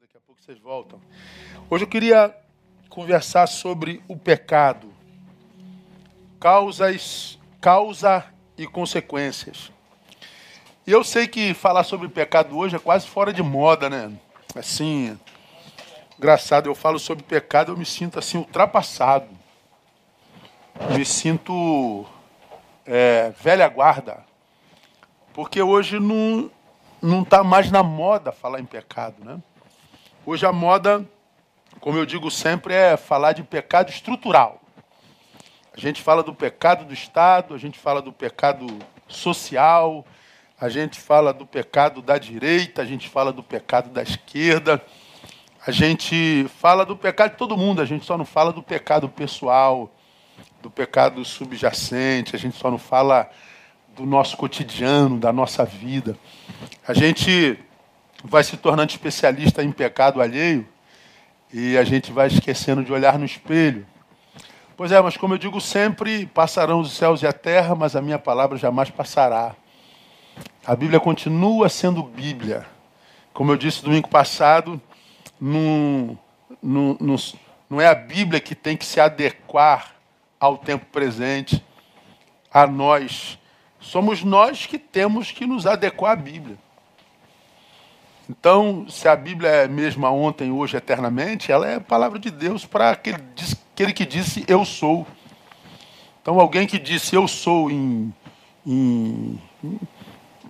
Daqui a pouco vocês voltam. Hoje eu queria conversar sobre o pecado, causas, causa e consequências. E eu sei que falar sobre pecado hoje é quase fora de moda, né? Assim, engraçado, eu falo sobre pecado, eu me sinto assim ultrapassado. Me sinto é, velha guarda. Porque hoje não não está mais na moda falar em pecado, né? Hoje a moda, como eu digo sempre, é falar de pecado estrutural. A gente fala do pecado do Estado, a gente fala do pecado social, a gente fala do pecado da direita, a gente fala do pecado da esquerda, a gente fala do pecado de todo mundo, a gente só não fala do pecado pessoal, do pecado subjacente, a gente só não fala do nosso cotidiano, da nossa vida. A gente vai se tornando especialista em pecado alheio e a gente vai esquecendo de olhar no espelho. Pois é, mas como eu digo sempre, passarão os céus e a terra, mas a minha palavra jamais passará. A Bíblia continua sendo Bíblia. Como eu disse domingo passado, não, não, é a Bíblia que tem que se adequar ao tempo presente, a nós. Somos nós que temos que nos adequar à Bíblia. Então, se a Bíblia é mesma ontem, hoje, eternamente, ela é a palavra de Deus para aquele, aquele que disse eu sou. Então, alguém que disse eu sou em, em, em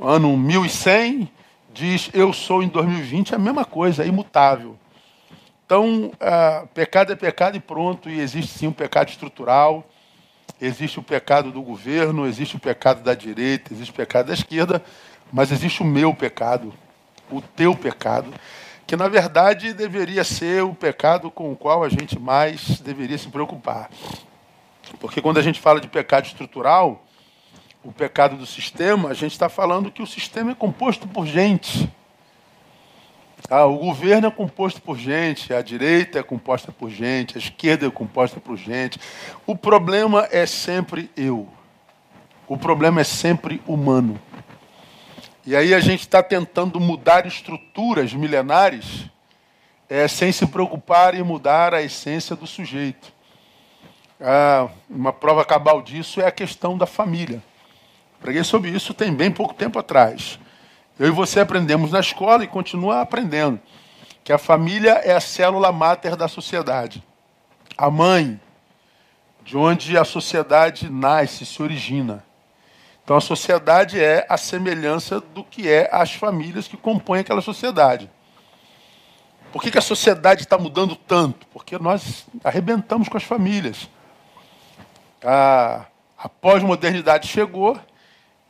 ano 1100, diz eu sou em 2020, é a mesma coisa, é imutável. Então, uh, pecado é pecado e pronto, e existe sim um pecado estrutural, existe o pecado do governo, existe o pecado da direita, existe o pecado da esquerda, mas existe o meu pecado, o teu pecado, que na verdade deveria ser o pecado com o qual a gente mais deveria se preocupar. Porque quando a gente fala de pecado estrutural, o pecado do sistema, a gente está falando que o sistema é composto por gente. Ah, o governo é composto por gente, a direita é composta por gente, a esquerda é composta por gente. O problema é sempre eu. O problema é sempre humano. E aí a gente está tentando mudar estruturas milenares é, sem se preocupar em mudar a essência do sujeito. Ah, uma prova cabal disso é a questão da família. Preguei sobre isso tem bem pouco tempo atrás. Eu e você aprendemos na escola e continua aprendendo que a família é a célula máter da sociedade. A mãe, de onde a sociedade nasce, se origina. Então a sociedade é a semelhança do que é as famílias que compõem aquela sociedade. Por que, que a sociedade está mudando tanto? Porque nós arrebentamos com as famílias. A, a pós-modernidade chegou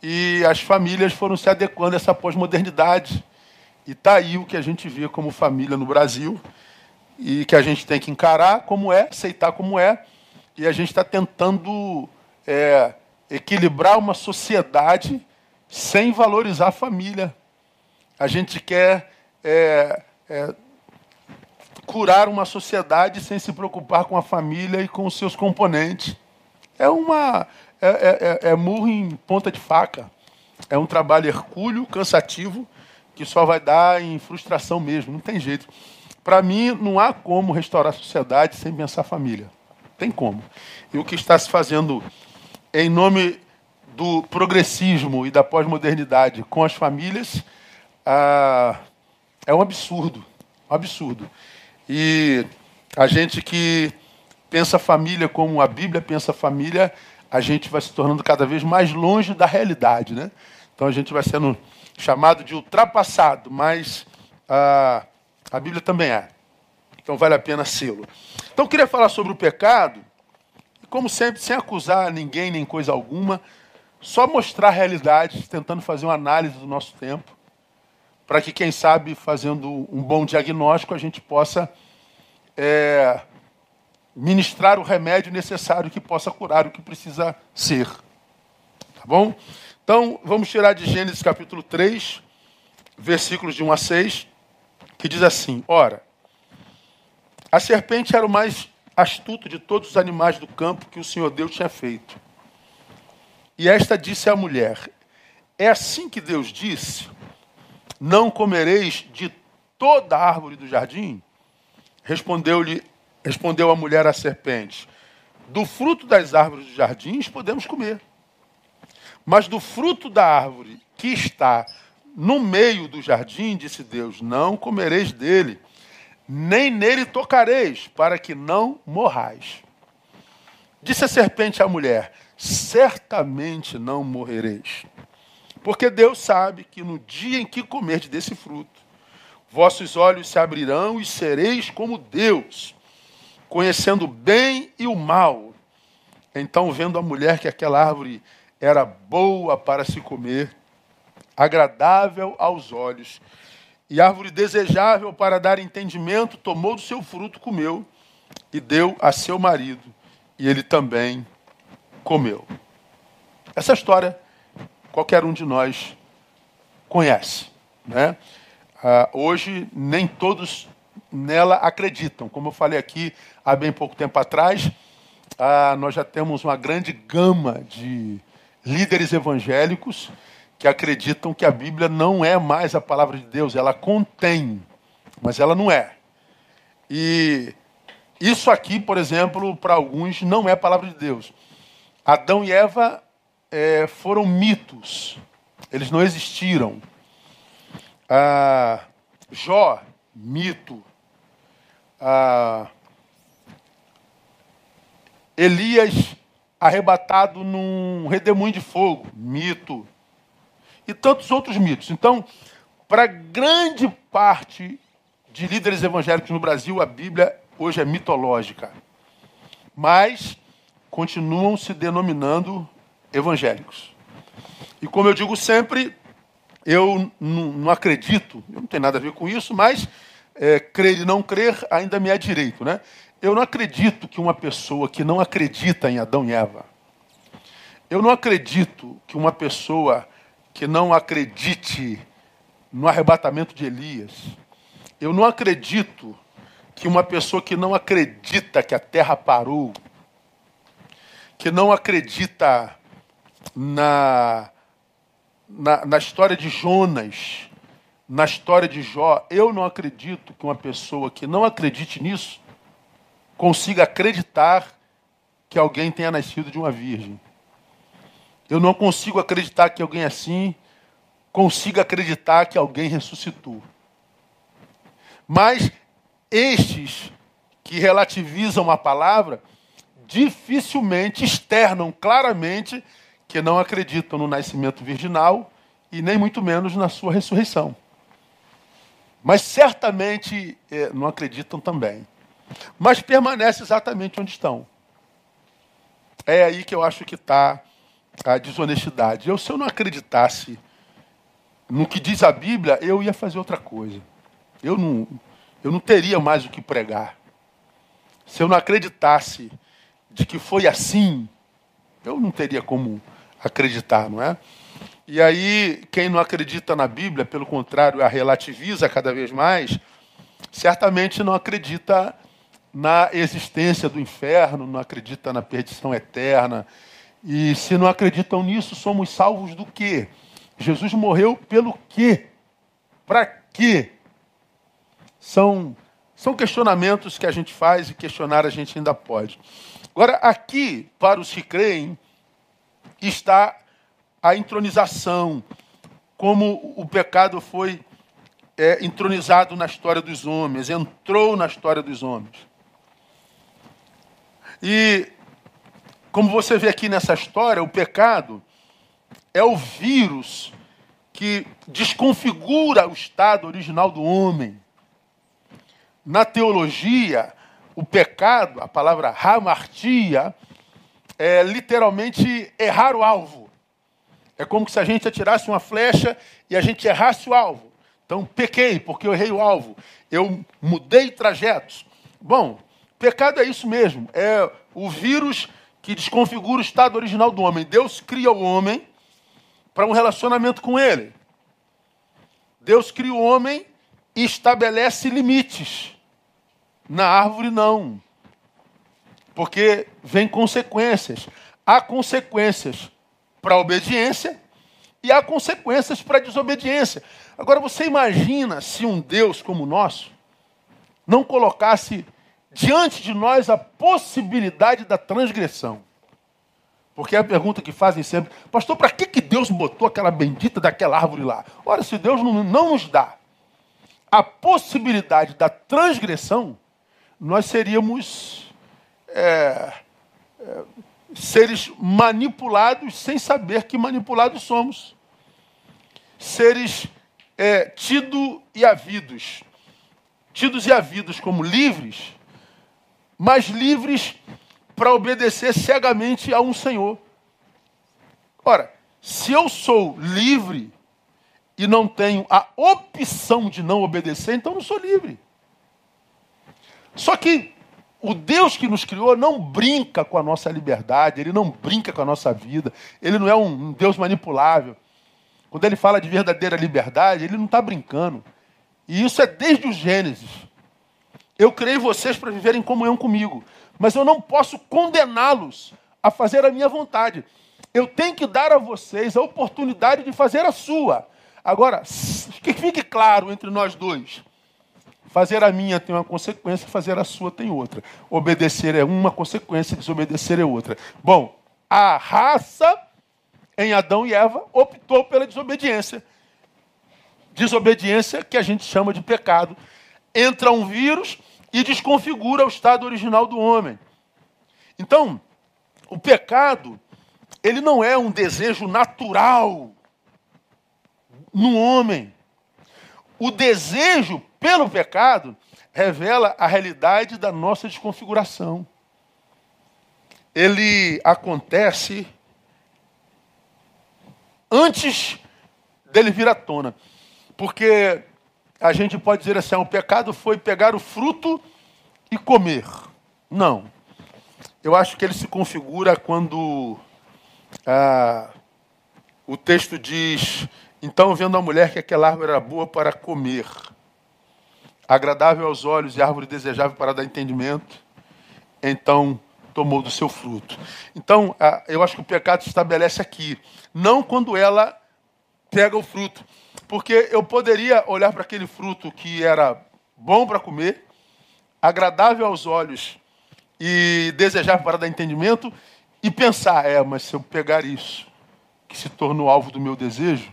e as famílias foram se adequando a essa pós-modernidade. E está aí o que a gente vê como família no Brasil e que a gente tem que encarar como é, aceitar como é. E a gente está tentando é, equilibrar uma sociedade sem valorizar a família. A gente quer é, é, curar uma sociedade sem se preocupar com a família e com os seus componentes. É uma é, é, é, é murro em ponta de faca. É um trabalho hercúleo, cansativo, que só vai dar em frustração mesmo. Não tem jeito. Para mim, não há como restaurar a sociedade sem pensar a família. Tem como. E o que está se fazendo em nome do progressismo e da pós-modernidade com as famílias ah, é um absurdo. Um absurdo. E a gente que pensa família como a Bíblia pensa família, a gente vai se tornando cada vez mais longe da realidade. Né? Então a gente vai sendo chamado de ultrapassado, mas ah, a Bíblia também é. Então vale a pena sê-lo. Então queria falar sobre o pecado como sempre, sem acusar ninguém nem coisa alguma, só mostrar a realidade, tentando fazer uma análise do nosso tempo, para que, quem sabe, fazendo um bom diagnóstico, a gente possa é, ministrar o remédio necessário que possa curar o que precisa ser. Tá bom? Então, vamos tirar de Gênesis capítulo 3, versículos de 1 a 6, que diz assim: Ora, a serpente era o mais astuto de todos os animais do campo que o Senhor Deus tinha feito. E esta disse à mulher: É assim que Deus disse: Não comereis de toda árvore do jardim? Respondeu-lhe, respondeu a mulher à serpente: Do fruto das árvores dos jardins podemos comer. Mas do fruto da árvore que está no meio do jardim, disse Deus: Não comereis dele, nem nele tocareis, para que não morrais. Disse a serpente à mulher: Certamente não morrereis. Porque Deus sabe que no dia em que comerdes desse fruto, vossos olhos se abrirão e sereis como Deus, conhecendo o bem e o mal. Então, vendo a mulher que aquela árvore era boa para se comer, agradável aos olhos, e árvore desejável para dar entendimento, tomou do seu fruto, comeu e deu a seu marido, e ele também comeu. Essa história qualquer um de nós conhece. Né? Ah, hoje, nem todos nela acreditam. Como eu falei aqui há bem pouco tempo atrás, ah, nós já temos uma grande gama de líderes evangélicos que acreditam que a Bíblia não é mais a palavra de Deus, ela contém, mas ela não é. E isso aqui, por exemplo, para alguns não é a palavra de Deus. Adão e Eva é, foram mitos, eles não existiram. Ah, Jó, mito. Ah, Elias arrebatado num redemoinho de fogo, mito. E tantos outros mitos. Então, para grande parte de líderes evangélicos no Brasil, a Bíblia hoje é mitológica. Mas continuam se denominando evangélicos. E como eu digo sempre, eu não, acredito, eu não tenho nada a ver com isso, mas é, crer e não crer ainda me é direito, né? Eu não acredito que uma pessoa que não acredita em Adão e Eva, eu não acredito que uma pessoa que não acredite no arrebatamento de Elias, eu não acredito que uma pessoa que não acredita que a terra parou, que não acredita na, na, na história de Jonas, na história de Jó, eu não acredito que uma pessoa que não acredite nisso consiga acreditar que alguém tenha nascido de uma virgem. Eu não consigo acreditar que alguém assim consiga acreditar que alguém ressuscitou. Mas estes que relativizam a palavra dificilmente externam claramente que não acreditam no nascimento virginal e nem muito menos na sua ressurreição. Mas certamente é, não acreditam também. Mas permanecem exatamente onde estão. É aí que eu acho que está a desonestidade. Eu, se eu não acreditasse no que diz a Bíblia, eu ia fazer outra coisa. Eu não, eu não teria mais o que pregar. Se eu não acreditasse de que foi assim, eu não teria como acreditar, não é? E aí, quem não acredita na Bíblia, pelo contrário, a relativiza cada vez mais, certamente não acredita na existência do inferno, não acredita na perdição eterna. E se não acreditam nisso, somos salvos do quê? Jesus morreu pelo quê? Para quê? São, são questionamentos que a gente faz e questionar a gente ainda pode. Agora, aqui, para os que creem, está a entronização, como o pecado foi é, entronizado na história dos homens, entrou na história dos homens. E, como você vê aqui nessa história, o pecado é o vírus que desconfigura o estado original do homem. Na teologia, o pecado, a palavra hamartia, é literalmente errar o alvo. É como se a gente atirasse uma flecha e a gente errasse o alvo. Então, pequei porque eu errei o alvo. Eu mudei trajetos. Bom, pecado é isso mesmo. É o vírus que desconfigura o estado original do homem. Deus cria o homem para um relacionamento com ele. Deus cria o homem e estabelece limites. Na árvore, não. Porque vem consequências. Há consequências para a obediência e há consequências para a desobediência. Agora você imagina se um Deus como o nosso não colocasse diante de nós a possibilidade da transgressão. Porque é a pergunta que fazem sempre, pastor, para que, que Deus botou aquela bendita daquela árvore lá? Ora, se Deus não, não nos dá a possibilidade da transgressão, nós seríamos é, é, seres manipulados sem saber que manipulados somos. Seres é, tido e havidos. Tidos e havidos como livres, mas livres para obedecer cegamente a um Senhor. Ora, se eu sou livre e não tenho a opção de não obedecer, então não sou livre. Só que o Deus que nos criou não brinca com a nossa liberdade, ele não brinca com a nossa vida, ele não é um Deus manipulável. Quando ele fala de verdadeira liberdade, ele não está brincando. E isso é desde o Gênesis. Eu criei vocês para viverem em comunhão comigo, mas eu não posso condená-los a fazer a minha vontade. Eu tenho que dar a vocês a oportunidade de fazer a sua. Agora, que fique claro entre nós dois. Fazer a minha tem uma consequência, fazer a sua tem outra. Obedecer é uma consequência, desobedecer é outra. Bom, a raça em Adão e Eva optou pela desobediência. Desobediência que a gente chama de pecado. Entra um vírus e desconfigura o estado original do homem. Então, o pecado, ele não é um desejo natural no homem. O desejo pelo pecado, revela a realidade da nossa desconfiguração. Ele acontece antes dele vir à tona. Porque a gente pode dizer assim: ah, o pecado foi pegar o fruto e comer. Não. Eu acho que ele se configura quando ah, o texto diz: Então, vendo a mulher que aquela árvore era boa para comer agradável aos olhos e árvore desejável para dar entendimento, então tomou do seu fruto. Então, eu acho que o pecado se estabelece aqui, não quando ela pega o fruto. Porque eu poderia olhar para aquele fruto que era bom para comer, agradável aos olhos e desejável para dar entendimento, e pensar: é, mas se eu pegar isso, que se tornou alvo do meu desejo,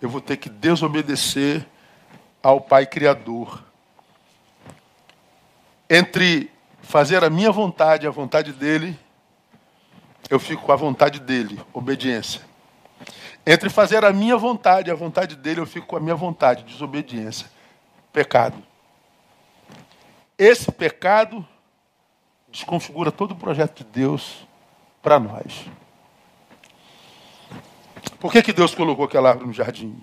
eu vou ter que desobedecer ao Pai Criador entre fazer a minha vontade e a vontade dele, eu fico com a vontade dele, obediência. Entre fazer a minha vontade e a vontade dele, eu fico com a minha vontade, desobediência. Pecado. Esse pecado desconfigura todo o projeto de Deus para nós. Por que, que Deus colocou aquela árvore no jardim?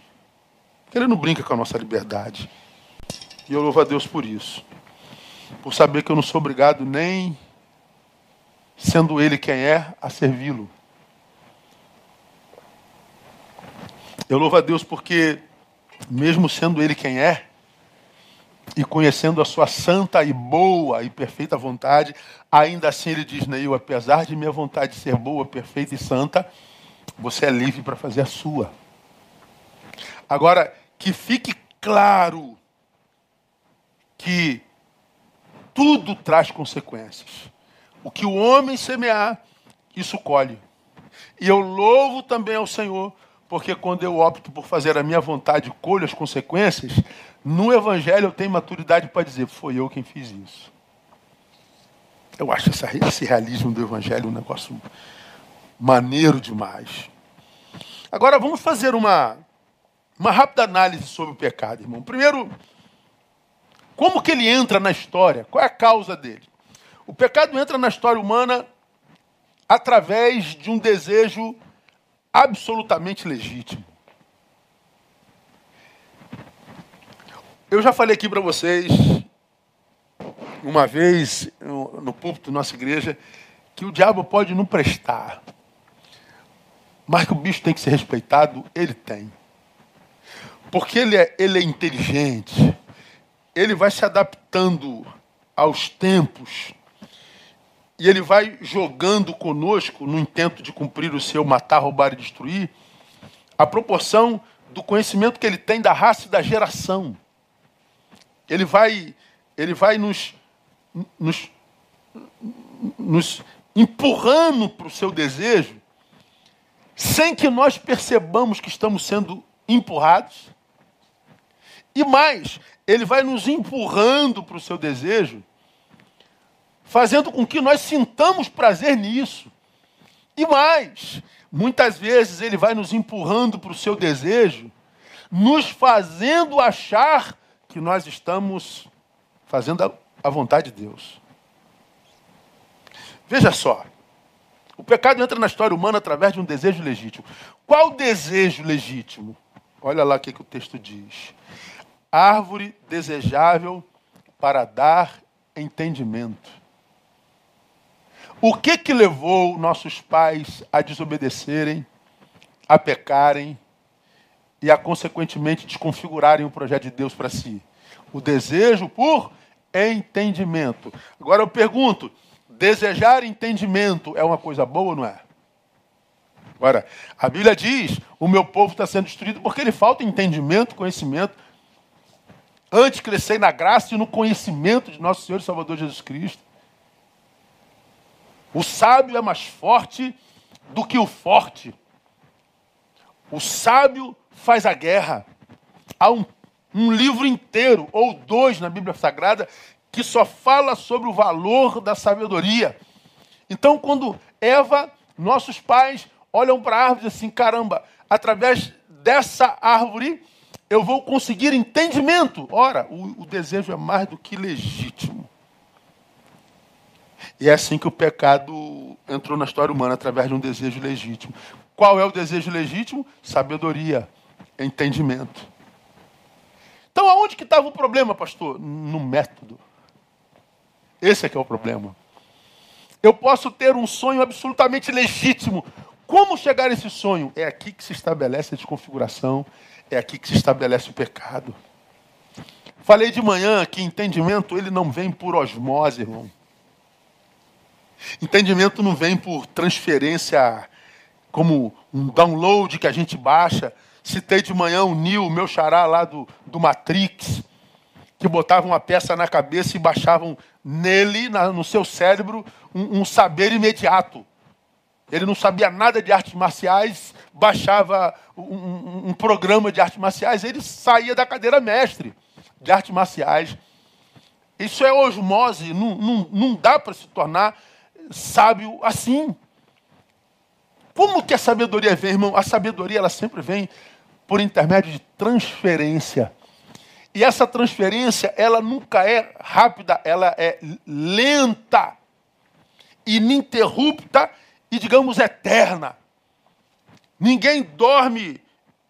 Porque Ele não brinca com a nossa liberdade. E eu louvo a Deus por isso por saber que eu não sou obrigado nem sendo Ele quem é, a servi-lo. Eu louvo a Deus porque, mesmo sendo Ele quem é, e conhecendo a sua santa e boa e perfeita vontade, ainda assim ele diz, Neil, apesar de minha vontade ser boa, perfeita e santa, você é livre para fazer a sua. Agora, que fique claro que tudo traz consequências. O que o homem semear, isso colhe. E eu louvo também ao Senhor, porque quando eu opto por fazer a minha vontade, colho as consequências, no Evangelho eu tenho maturidade para dizer, foi eu quem fiz isso. Eu acho essa, esse realismo do Evangelho um negócio maneiro demais. Agora vamos fazer uma, uma rápida análise sobre o pecado, irmão. Primeiro, como que ele entra na história? Qual é a causa dele? O pecado entra na história humana através de um desejo absolutamente legítimo. Eu já falei aqui para vocês, uma vez, no púlpito da nossa igreja, que o diabo pode não prestar, mas que o bicho tem que ser respeitado, ele tem. Porque ele é, ele é inteligente, ele vai se adaptando aos tempos e ele vai jogando conosco no intento de cumprir o seu matar, roubar e destruir a proporção do conhecimento que ele tem da raça e da geração. Ele vai, ele vai nos, nos, nos empurrando para o seu desejo, sem que nós percebamos que estamos sendo empurrados. E mais, ele vai nos empurrando para o seu desejo, fazendo com que nós sintamos prazer nisso. E mais, muitas vezes ele vai nos empurrando para o seu desejo, nos fazendo achar que nós estamos fazendo a vontade de Deus. Veja só, o pecado entra na história humana através de um desejo legítimo. Qual desejo legítimo? Olha lá o que, que o texto diz árvore desejável para dar entendimento. O que que levou nossos pais a desobedecerem, a pecarem e a consequentemente desconfigurarem o projeto de Deus para si? O desejo por entendimento. Agora eu pergunto, desejar entendimento é uma coisa boa ou não é? Agora, a Bíblia diz: o meu povo está sendo destruído porque ele falta entendimento, conhecimento Antes crescer na graça e no conhecimento de nosso Senhor e Salvador Jesus Cristo. O sábio é mais forte do que o forte. O sábio faz a guerra. Há um, um livro inteiro, ou dois na Bíblia Sagrada, que só fala sobre o valor da sabedoria. Então, quando Eva, nossos pais, olham para a árvore e assim: caramba, através dessa árvore eu vou conseguir entendimento. Ora, o, o desejo é mais do que legítimo. E é assim que o pecado entrou na história humana, através de um desejo legítimo. Qual é o desejo legítimo? Sabedoria, entendimento. Então, aonde que estava o problema, pastor? No método. Esse é que é o problema. Eu posso ter um sonho absolutamente legítimo. Como chegar a esse sonho? É aqui que se estabelece a desconfiguração é aqui que se estabelece o pecado. Falei de manhã que entendimento ele não vem por osmose, irmão. Entendimento não vem por transferência, como um download que a gente baixa. Citei de manhã o Neil, meu xará lá do, do Matrix, que botavam uma peça na cabeça e baixavam nele, na, no seu cérebro, um, um saber imediato. Ele não sabia nada de artes marciais, baixava um, um, um, programa de artes marciais, ele saía da cadeira mestre de artes marciais. Isso é osmose, não, não, não dá para se tornar sábio assim. Como que a sabedoria vem, irmão? A sabedoria ela sempre vem por intermédio de transferência. E essa transferência, ela nunca é rápida, ela é lenta, ininterrupta e, digamos, eterna. Ninguém dorme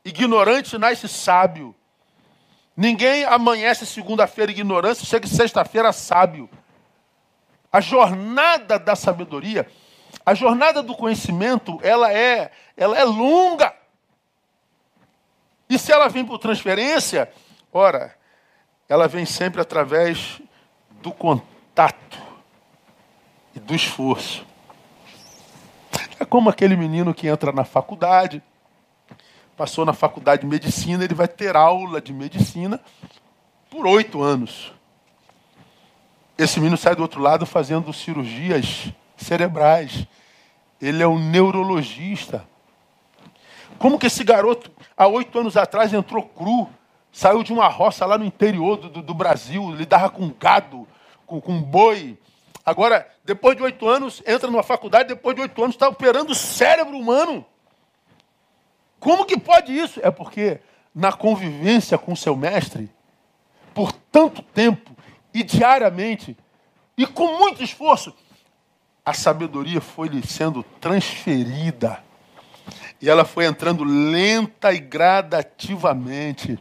ignorante e nasce sábio. Ninguém amanhece segunda-feira ignorância e chega sexta-feira sábio. A jornada da sabedoria, a jornada do conhecimento, ela é, ela é longa. E se ela vem por transferência, ora, ela vem sempre através do contato e do esforço. É como aquele menino que entra na faculdade, passou na faculdade de medicina, ele vai ter aula de medicina por oito anos. Esse menino sai do outro lado fazendo cirurgias cerebrais. Ele é um neurologista. Como que esse garoto, há oito anos atrás, entrou cru, saiu de uma roça lá no interior do, do Brasil, lidava com gado, com, com boi, Agora, depois de oito anos, entra numa faculdade, depois de oito anos está operando o cérebro humano. Como que pode isso? É porque na convivência com seu mestre, por tanto tempo e diariamente, e com muito esforço, a sabedoria foi lhe sendo transferida. E ela foi entrando lenta e gradativamente.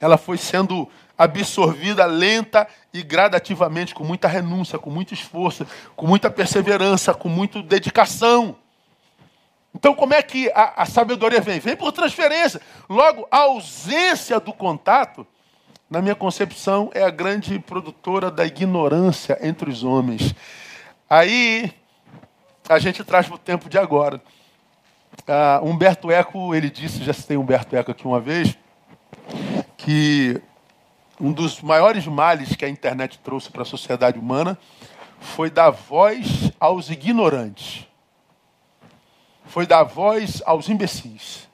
Ela foi sendo absorvida lenta e gradativamente, com muita renúncia, com muito esforço, com muita perseverança, com muita dedicação. Então, como é que a, a sabedoria vem? Vem por transferência. Logo, a ausência do contato, na minha concepção, é a grande produtora da ignorância entre os homens. Aí, a gente traz para o tempo de agora. Uh, Humberto Eco, ele disse, já citei Humberto Eco aqui uma vez, que um dos maiores males que a internet trouxe para a sociedade humana foi dar voz aos ignorantes. Foi dar voz aos imbecis.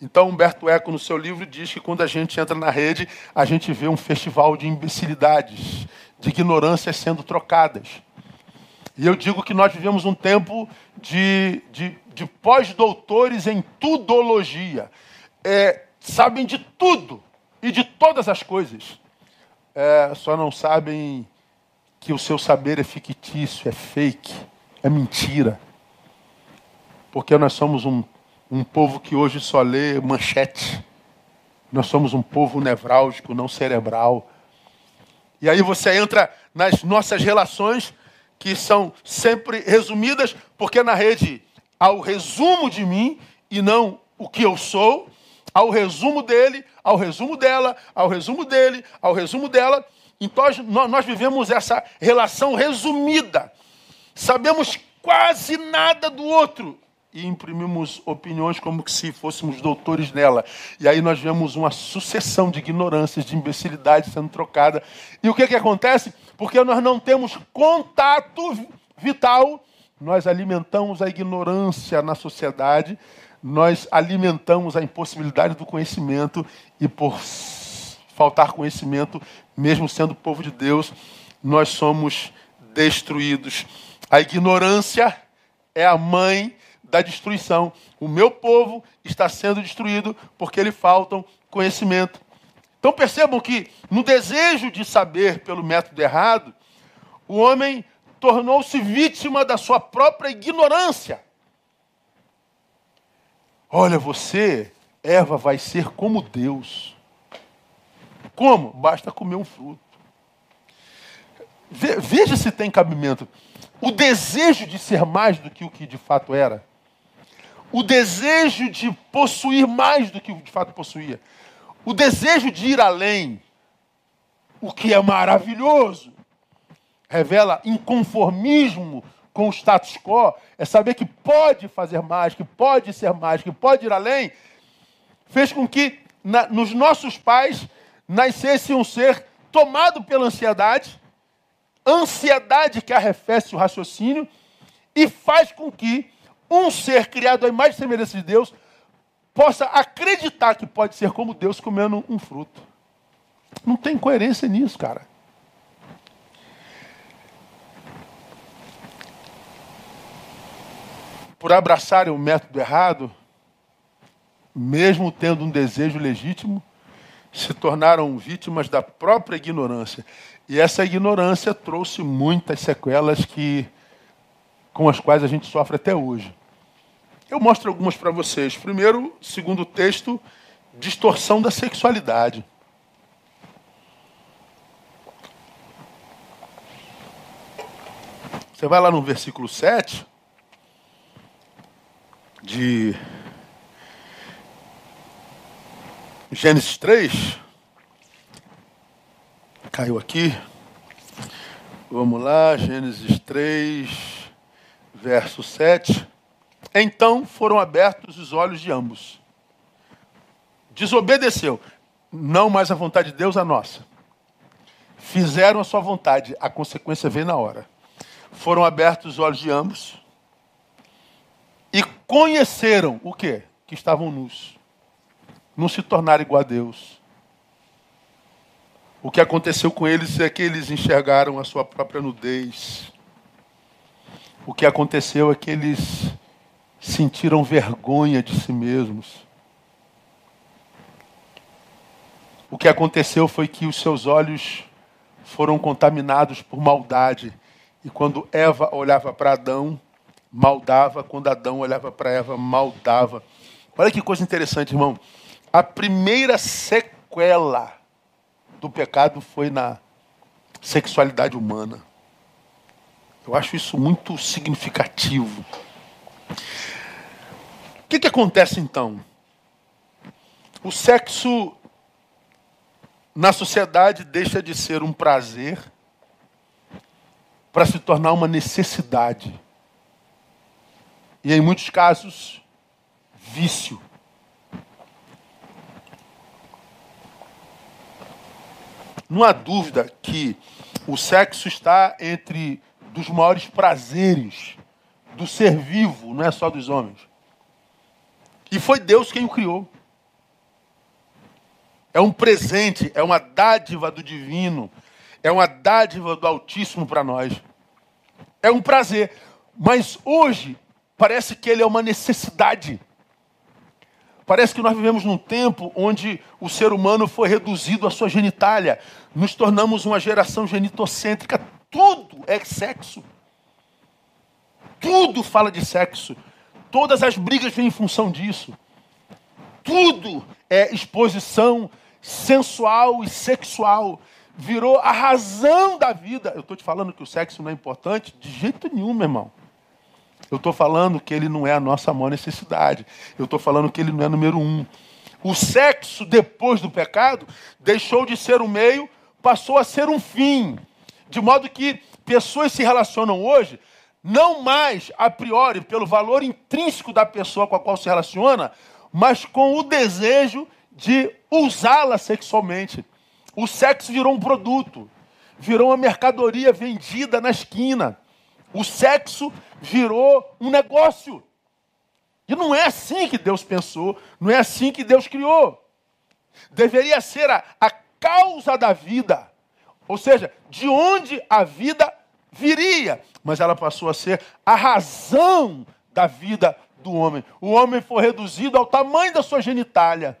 Então, Humberto Eco, no seu livro, diz que quando a gente entra na rede, a gente vê um festival de imbecilidades, de ignorâncias sendo trocadas. E eu digo que nós vivemos um tempo de, de, de pós-doutores em tudologia. É, sabem de tudo e de todas as coisas. É, só não sabem que o seu saber é fictício, é fake, é mentira. Porque nós somos um, um povo que hoje só lê manchete. Nós somos um povo nevrálgico, não cerebral. E aí você entra nas nossas relações, que são sempre resumidas, porque na rede há o resumo de mim e não o que eu sou, há o resumo dele, ao resumo dela, ao resumo dele, ao resumo dela. Então nós vivemos essa relação resumida. Sabemos quase nada do outro e imprimimos opiniões como se fôssemos doutores nela. E aí nós vemos uma sucessão de ignorâncias, de imbecilidades sendo trocada. E o que, que acontece? Porque nós não temos contato vital, nós alimentamos a ignorância na sociedade, nós alimentamos a impossibilidade do conhecimento e por faltar conhecimento, mesmo sendo povo de Deus, nós somos destruídos. A ignorância é a mãe da destruição. O meu povo está sendo destruído porque lhe faltam conhecimento. Então percebam que no desejo de saber pelo método errado, o homem tornou-se vítima da sua própria ignorância. Olha, você, Eva, vai ser como Deus. Como? Basta comer um fruto. Veja se tem cabimento. O desejo de ser mais do que o que de fato era. O desejo de possuir mais do que de fato possuía. O desejo de ir além. O que é maravilhoso. Revela inconformismo com o status quo, é saber que pode fazer mais, que pode ser mais, que pode ir além, fez com que na, nos nossos pais nascesse um ser tomado pela ansiedade, ansiedade que arrefece o raciocínio e faz com que um ser criado à imagem e semelhança de Deus possa acreditar que pode ser como Deus comendo um fruto. Não tem coerência nisso, cara. por abraçarem o método errado, mesmo tendo um desejo legítimo, se tornaram vítimas da própria ignorância. E essa ignorância trouxe muitas sequelas que com as quais a gente sofre até hoje. Eu mostro algumas para vocês. Primeiro, segundo o texto, distorção da sexualidade. Você vai lá no versículo 7, de Gênesis 3. Caiu aqui. Vamos lá, Gênesis 3, verso 7. Então foram abertos os olhos de ambos. Desobedeceu. Não mais a vontade de Deus, a nossa. Fizeram a sua vontade. A consequência vem na hora. Foram abertos os olhos de ambos e conheceram o quê? Que estavam nus. Não se tornaram igual a Deus. O que aconteceu com eles é que eles enxergaram a sua própria nudez. O que aconteceu é que eles sentiram vergonha de si mesmos. O que aconteceu foi que os seus olhos foram contaminados por maldade. E quando Eva olhava para Adão, maldava, quando Adão olhava para Eva, maldava. Olha que coisa interessante, irmão. A primeira sequela do pecado foi na sexualidade humana. Eu acho isso muito significativo. O que, que acontece então? O sexo na sociedade deixa de ser um prazer para se tornar uma necessidade. E em muitos casos, vício. Não há dúvida que o sexo está entre dos maiores prazeres do ser vivo, não é só dos homens. E foi Deus quem o criou. É um presente, é uma dádiva do divino, é uma dádiva do Altíssimo para nós. É um prazer. Mas hoje parece que ele é uma necessidade. Parece que nós vivemos num tempo onde o ser humano foi reduzido à sua genitália. Nos tornamos uma geração genitocêntrica. Tudo é sexo. Tudo fala de sexo. Todas as brigas vêm em função disso. Tudo é exposição sensual e sexual. Virou a razão da vida. Eu estou te falando que o sexo não é importante? De jeito nenhum, meu irmão. Eu estou falando que ele não é a nossa maior necessidade. Eu estou falando que ele não é número um. O sexo, depois do pecado, deixou de ser um meio, passou a ser um fim. De modo que pessoas se relacionam hoje, não mais a priori pelo valor intrínseco da pessoa com a qual se relaciona, mas com o desejo de usá-la sexualmente. O sexo virou um produto, virou uma mercadoria vendida na esquina. O sexo virou um negócio. E não é assim que Deus pensou, não é assim que Deus criou. Deveria ser a, a causa da vida, ou seja, de onde a vida viria, mas ela passou a ser a razão da vida do homem. O homem foi reduzido ao tamanho da sua genitália.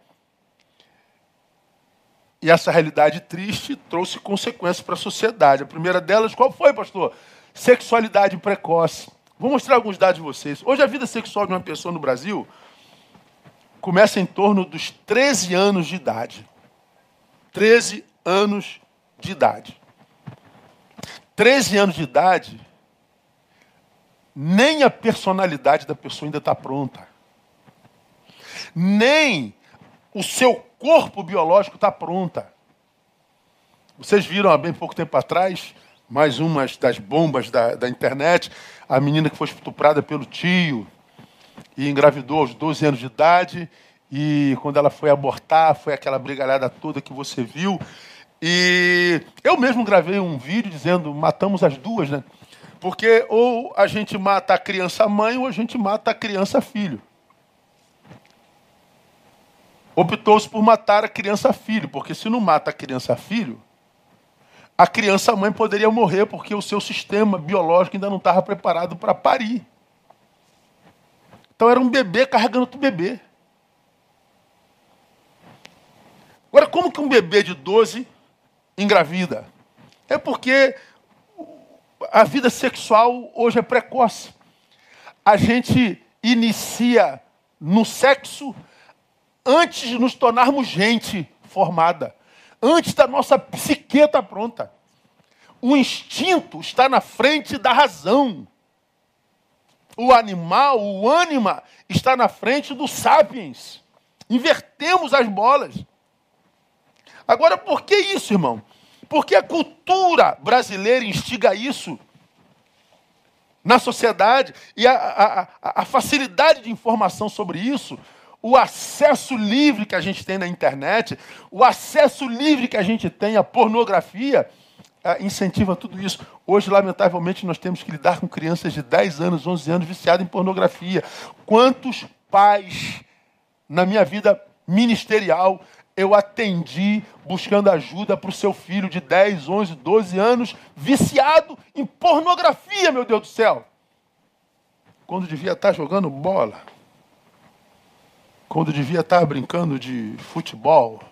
E essa realidade triste trouxe consequências para a sociedade. A primeira delas, qual foi, pastor? Sexualidade precoce. Vou mostrar alguns dados de vocês. Hoje a vida sexual de uma pessoa no Brasil começa em torno dos 13 anos de idade. 13 anos de idade. 13 anos de idade, nem a personalidade da pessoa ainda está pronta. Nem o seu corpo biológico está pronta. Vocês viram há bem pouco tempo atrás, mais uma das bombas da, da internet, a menina que foi estuprada pelo tio e engravidou aos 12 anos de idade. E quando ela foi abortar, foi aquela brigalhada toda que você viu. E eu mesmo gravei um vídeo dizendo: matamos as duas, né? Porque ou a gente mata a criança mãe ou a gente mata a criança filho. Optou-se por matar a criança filho, porque se não mata a criança filho, a criança mãe poderia morrer porque o seu sistema biológico ainda não estava preparado para parir. Então era um bebê carregando outro bebê. Agora, como que um bebê de 12 engravida? É porque a vida sexual hoje é precoce. A gente inicia no sexo antes de nos tornarmos gente formada, antes da nossa psiqueta pronta. O instinto está na frente da razão. O animal, o ânima, está na frente do sapiens. Invertemos as bolas. Agora, por que isso, irmão? Porque a cultura brasileira instiga isso na sociedade e a, a, a, facilidade de informação sobre isso, o acesso livre que a gente tem na internet, o acesso livre que a gente tem à pornografia, é, incentiva tudo isso. Hoje, lamentavelmente, nós temos que lidar com crianças de 10 anos, 11 anos viciadas em pornografia. Quantos pais, na minha vida ministerial, eu atendi buscando ajuda para o seu filho de 10, 11, 12 anos, viciado em pornografia, meu Deus do céu. Quando devia estar jogando bola. Quando devia estar brincando de futebol.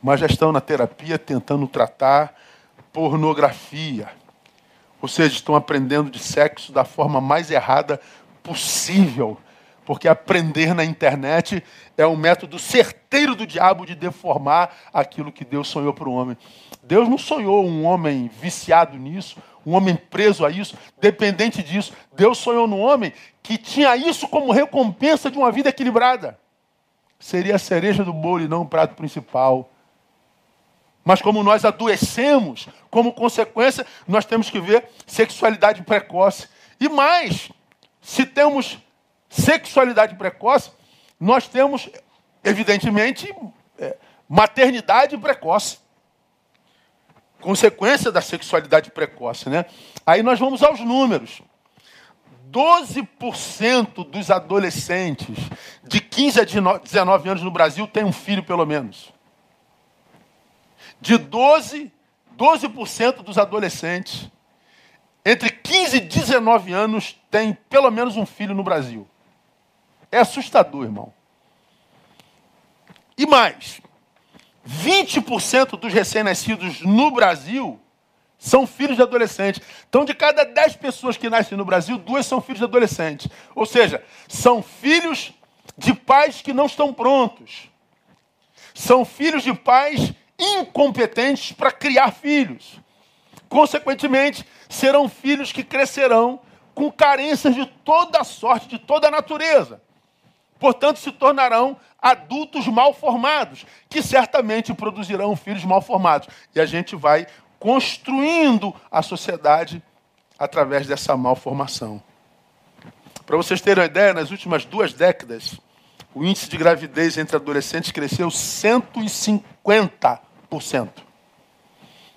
Mas já estão na terapia tentando tratar pornografia. Ou seja, estão aprendendo de sexo da forma mais errada possível porque aprender na internet é um método certeiro do diabo de deformar aquilo que Deus sonhou para o homem. Deus não sonhou um homem viciado nisso, um homem preso a isso, dependente disso. Deus sonhou num homem que tinha isso como recompensa de uma vida equilibrada. Seria a cereja do bolo e não o prato principal. Mas como nós adoecemos, como consequência, nós temos que ver sexualidade precoce. E mais, se temos sexualidade precoce, nós temos, evidentemente, é, maternidade precoce. Consequência da sexualidade precoce, né? Aí nós vamos aos números. 12% dos adolescentes de 15 a 19 anos no Brasil têm um filho, pelo menos. De 12, 12% dos adolescentes entre 15 e 19 anos têm pelo menos um filho no Brasil. É assustador, irmão. E mais, 20% dos recém-nascidos no Brasil são filhos de adolescentes. Então, de cada 10 pessoas que nascem no Brasil, duas são filhos de adolescentes. Ou seja, são filhos de pais que não estão prontos. São filhos de pais incompetentes para criar filhos. Consequentemente, serão filhos que crescerão com carências de toda sorte, de toda natureza. Portanto, se tornarão adultos mal formados, que certamente produzirão filhos mal formados. E a gente vai construindo a sociedade através dessa malformação. Para vocês terem uma ideia, nas últimas duas décadas, o índice de gravidez entre adolescentes cresceu 150%.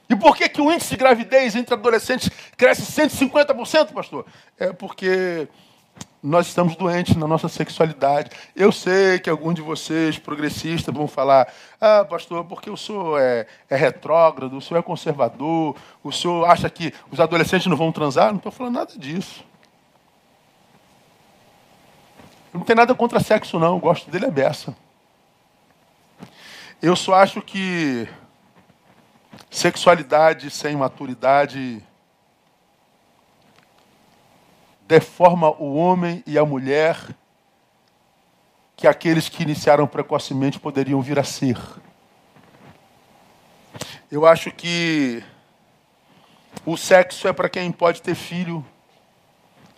E por que, que o índice de gravidez entre adolescentes cresce 150%, pastor? É porque nós estamos doentes na nossa sexualidade. Eu sei que alguns de vocês, progressistas, vão falar: ah, pastor, porque o senhor é, é retrógrado, o senhor é conservador, o senhor acha que os adolescentes não vão transar? Não estou falando nada disso. Eu não tenho nada contra sexo, não. Eu gosto dele é beça. Eu só acho que sexualidade sem maturidade deforma o homem e a mulher que aqueles que iniciaram precocemente poderiam vir a ser. Eu acho que o sexo é para quem pode ter filho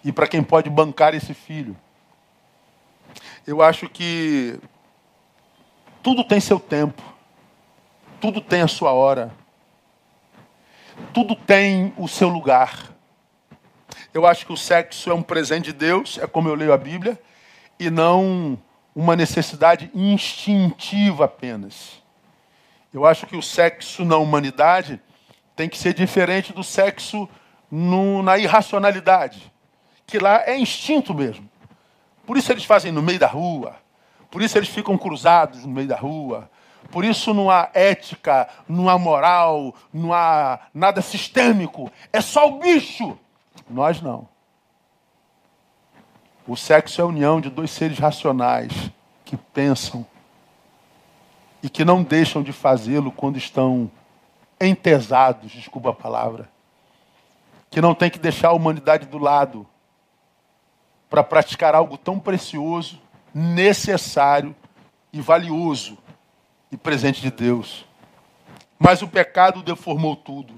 e para quem pode bancar esse filho. Eu acho que tudo tem seu tempo, tudo tem a sua hora, tudo tem o seu lugar. Eu acho que o sexo é um presente de Deus, é como eu leio a Bíblia, e não uma necessidade instintiva apenas. Eu acho que o sexo na humanidade tem que ser diferente do sexo no, na irracionalidade, que lá é instinto mesmo. Por isso eles fazem no meio da rua, por isso eles ficam cruzados no meio da rua, por isso não há ética, não há moral, não há nada sistêmico. É só o bicho. Nós não. O sexo é a união de dois seres racionais que pensam e que não deixam de fazê-lo quando estão entesados, desculpa a palavra, que não tem que deixar a humanidade do lado para praticar algo tão precioso, necessário e valioso e presente de Deus. Mas o pecado deformou tudo.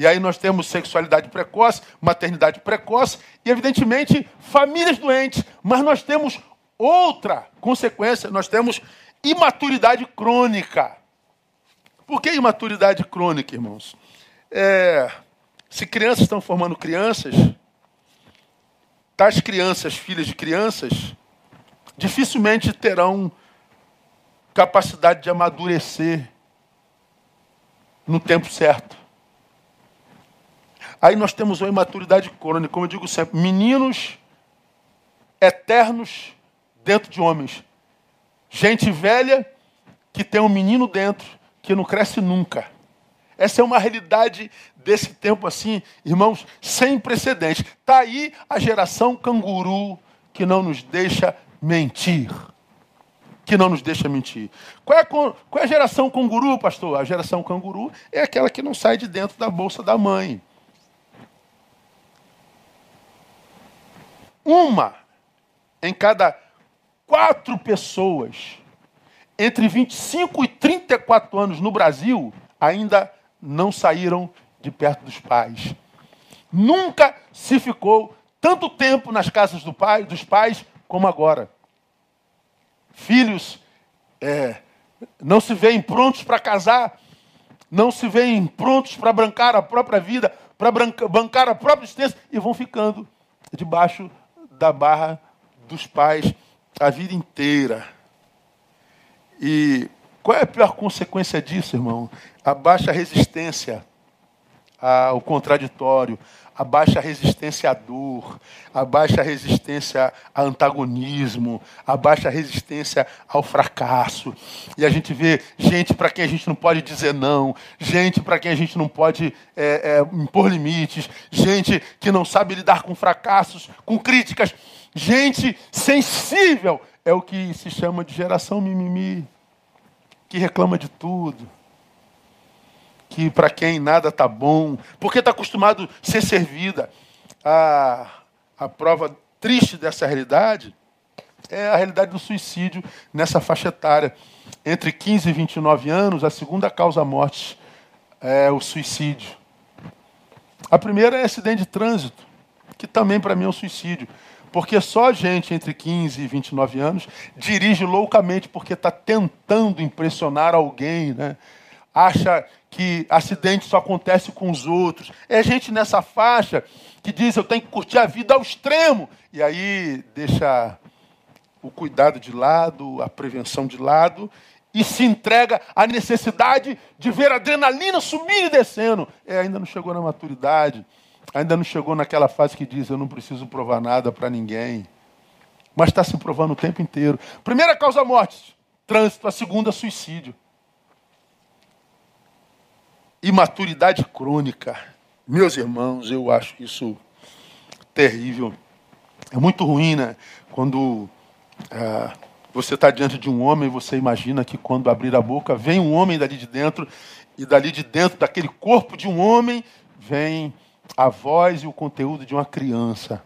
E aí nós temos sexualidade precoce, maternidade precoce e, evidentemente, famílias doentes. Mas nós temos outra consequência, nós temos imaturidade crônica. Por que imaturidade crônica, irmãos? É, se crianças estão formando crianças, tais crianças, filhas de crianças, dificilmente terão capacidade de amadurecer no tempo certo. Aí nós temos uma imaturidade crônica, como eu digo sempre, meninos eternos dentro de homens. Gente velha que tem um menino dentro que não cresce nunca. Essa é uma realidade desse tempo assim, irmãos, sem precedentes. Está aí a geração canguru que não nos deixa mentir. Que não nos deixa mentir. Qual é, a, qual é a geração canguru, pastor? A geração canguru é aquela que não sai de dentro da bolsa da mãe. Uma em cada quatro pessoas entre 25 e 34 anos no Brasil ainda não saíram de perto dos pais. Nunca se ficou tanto tempo nas casas do pai, dos pais como agora. Filhos é, não se veem prontos para casar, não se veem prontos para bancar a própria vida, para bancar a própria existência e vão ficando debaixo da barra dos pais a vida inteira. E qual é a pior consequência disso, irmão? A baixa resistência ao contraditório, a baixa resistência à dor, a baixa resistência a antagonismo, a baixa resistência ao fracasso. E a gente vê gente para quem a gente não pode dizer não, gente para quem a gente não pode é, é, impor limites, gente que não sabe lidar com fracassos, com críticas, gente sensível. É o que se chama de geração mimimi, que reclama de tudo que para quem nada está bom, porque está acostumado a ser servida. A, a prova triste dessa realidade é a realidade do suicídio nessa faixa etária. Entre 15 e 29 anos, a segunda causa morte é o suicídio. A primeira é acidente de trânsito, que também para mim é um suicídio. Porque só gente entre 15 e 29 anos dirige loucamente porque está tentando impressionar alguém, né? acha que acidente só acontece com os outros. É gente nessa faixa que diz eu tenho que curtir a vida ao extremo. E aí deixa o cuidado de lado, a prevenção de lado e se entrega à necessidade de ver a adrenalina subir e descendo. É, ainda não chegou na maturidade, ainda não chegou naquela fase que diz eu não preciso provar nada para ninguém. Mas está se provando o tempo inteiro. Primeira causa morte, trânsito. A segunda, suicídio imaturidade crônica. Meus irmãos, eu acho isso terrível. É muito ruim, né? Quando ah, você está diante de um homem, você imagina que quando abrir a boca, vem um homem dali de dentro, e dali de dentro, daquele corpo de um homem, vem a voz e o conteúdo de uma criança.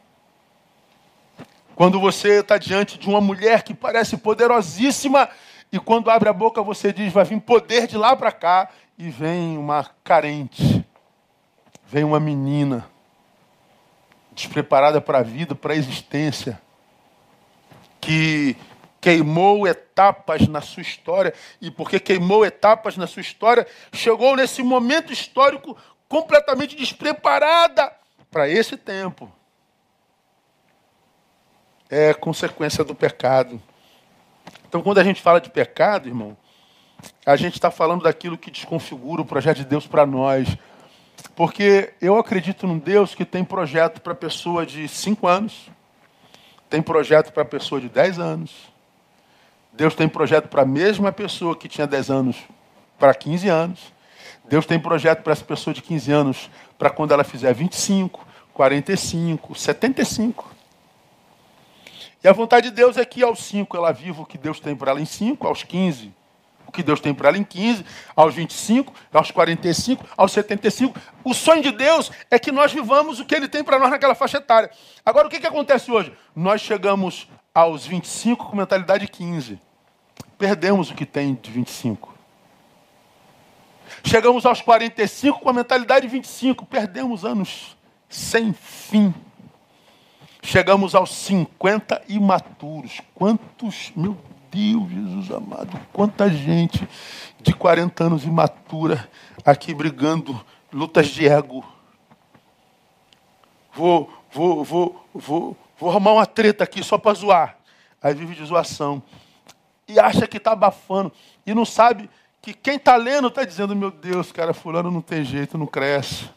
Quando você está diante de uma mulher que parece poderosíssima, e quando abre a boca você diz, vai vir poder de lá para cá, e vem uma carente, vem uma menina despreparada para a vida, para a existência, que queimou etapas na sua história, e porque queimou etapas na sua história, chegou nesse momento histórico completamente despreparada para esse tempo. É consequência do pecado. Então, quando a gente fala de pecado, irmão, a gente está falando daquilo que desconfigura o projeto de Deus para nós. Porque eu acredito num Deus que tem projeto para pessoa de 5 anos, tem projeto para pessoa de 10 anos. Deus tem projeto para a mesma pessoa que tinha 10 anos para 15 anos. Deus tem projeto para essa pessoa de 15 anos para quando ela fizer 25, 45, 75. E a vontade de Deus é que aos 5 ela viva o que Deus tem para ela em 5, aos 15 que Deus tem para ela em 15, aos 25, aos 45, aos 75. O sonho de Deus é que nós vivamos o que Ele tem para nós naquela faixa etária. Agora, o que, que acontece hoje? Nós chegamos aos 25 com mentalidade 15. Perdemos o que tem de 25. Chegamos aos 45 com a mentalidade 25. Perdemos anos sem fim. Chegamos aos 50 imaturos. Quantos, meu Deus, Jesus amado, quanta gente de 40 anos imatura aqui brigando, lutas de ego. Vou, vou, vou, vou, vou arrumar uma treta aqui só para zoar. Aí vive de zoação. E acha que está abafando. E não sabe que quem está lendo está dizendo, meu Deus, cara, fulano não tem jeito, não cresce.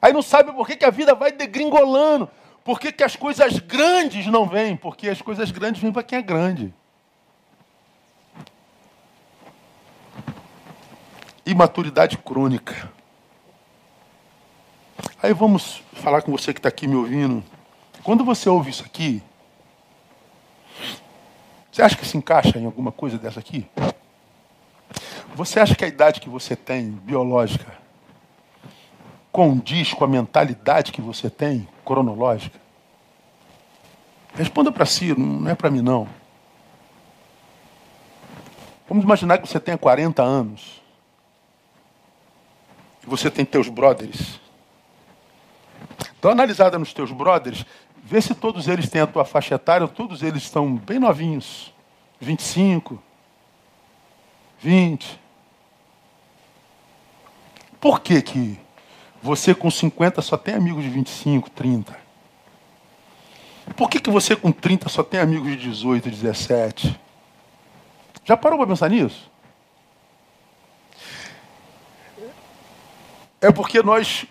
Aí não sabe por que, que a vida vai degringolando. Por que, que as coisas grandes não vêm? Porque as coisas grandes vêm para quem é grande. Imaturidade crônica. Aí vamos falar com você que está aqui me ouvindo. Quando você ouve isso aqui, você acha que se encaixa em alguma coisa dessa aqui? Você acha que a idade que você tem, biológica, condiz com a mentalidade que você tem, cronológica? Responda para si, não é para mim não. Vamos imaginar que você tenha 40 anos e você tem teus brothers. Então, analisada nos teus brothers, vê se todos eles têm a tua faixa etária, todos eles estão bem novinhos. 25, 20. Por que que você com 50 só tem amigos de 25, 30? Por que, que você com 30 só tem amigos de 18, 17? Já parou para pensar nisso? É porque nós,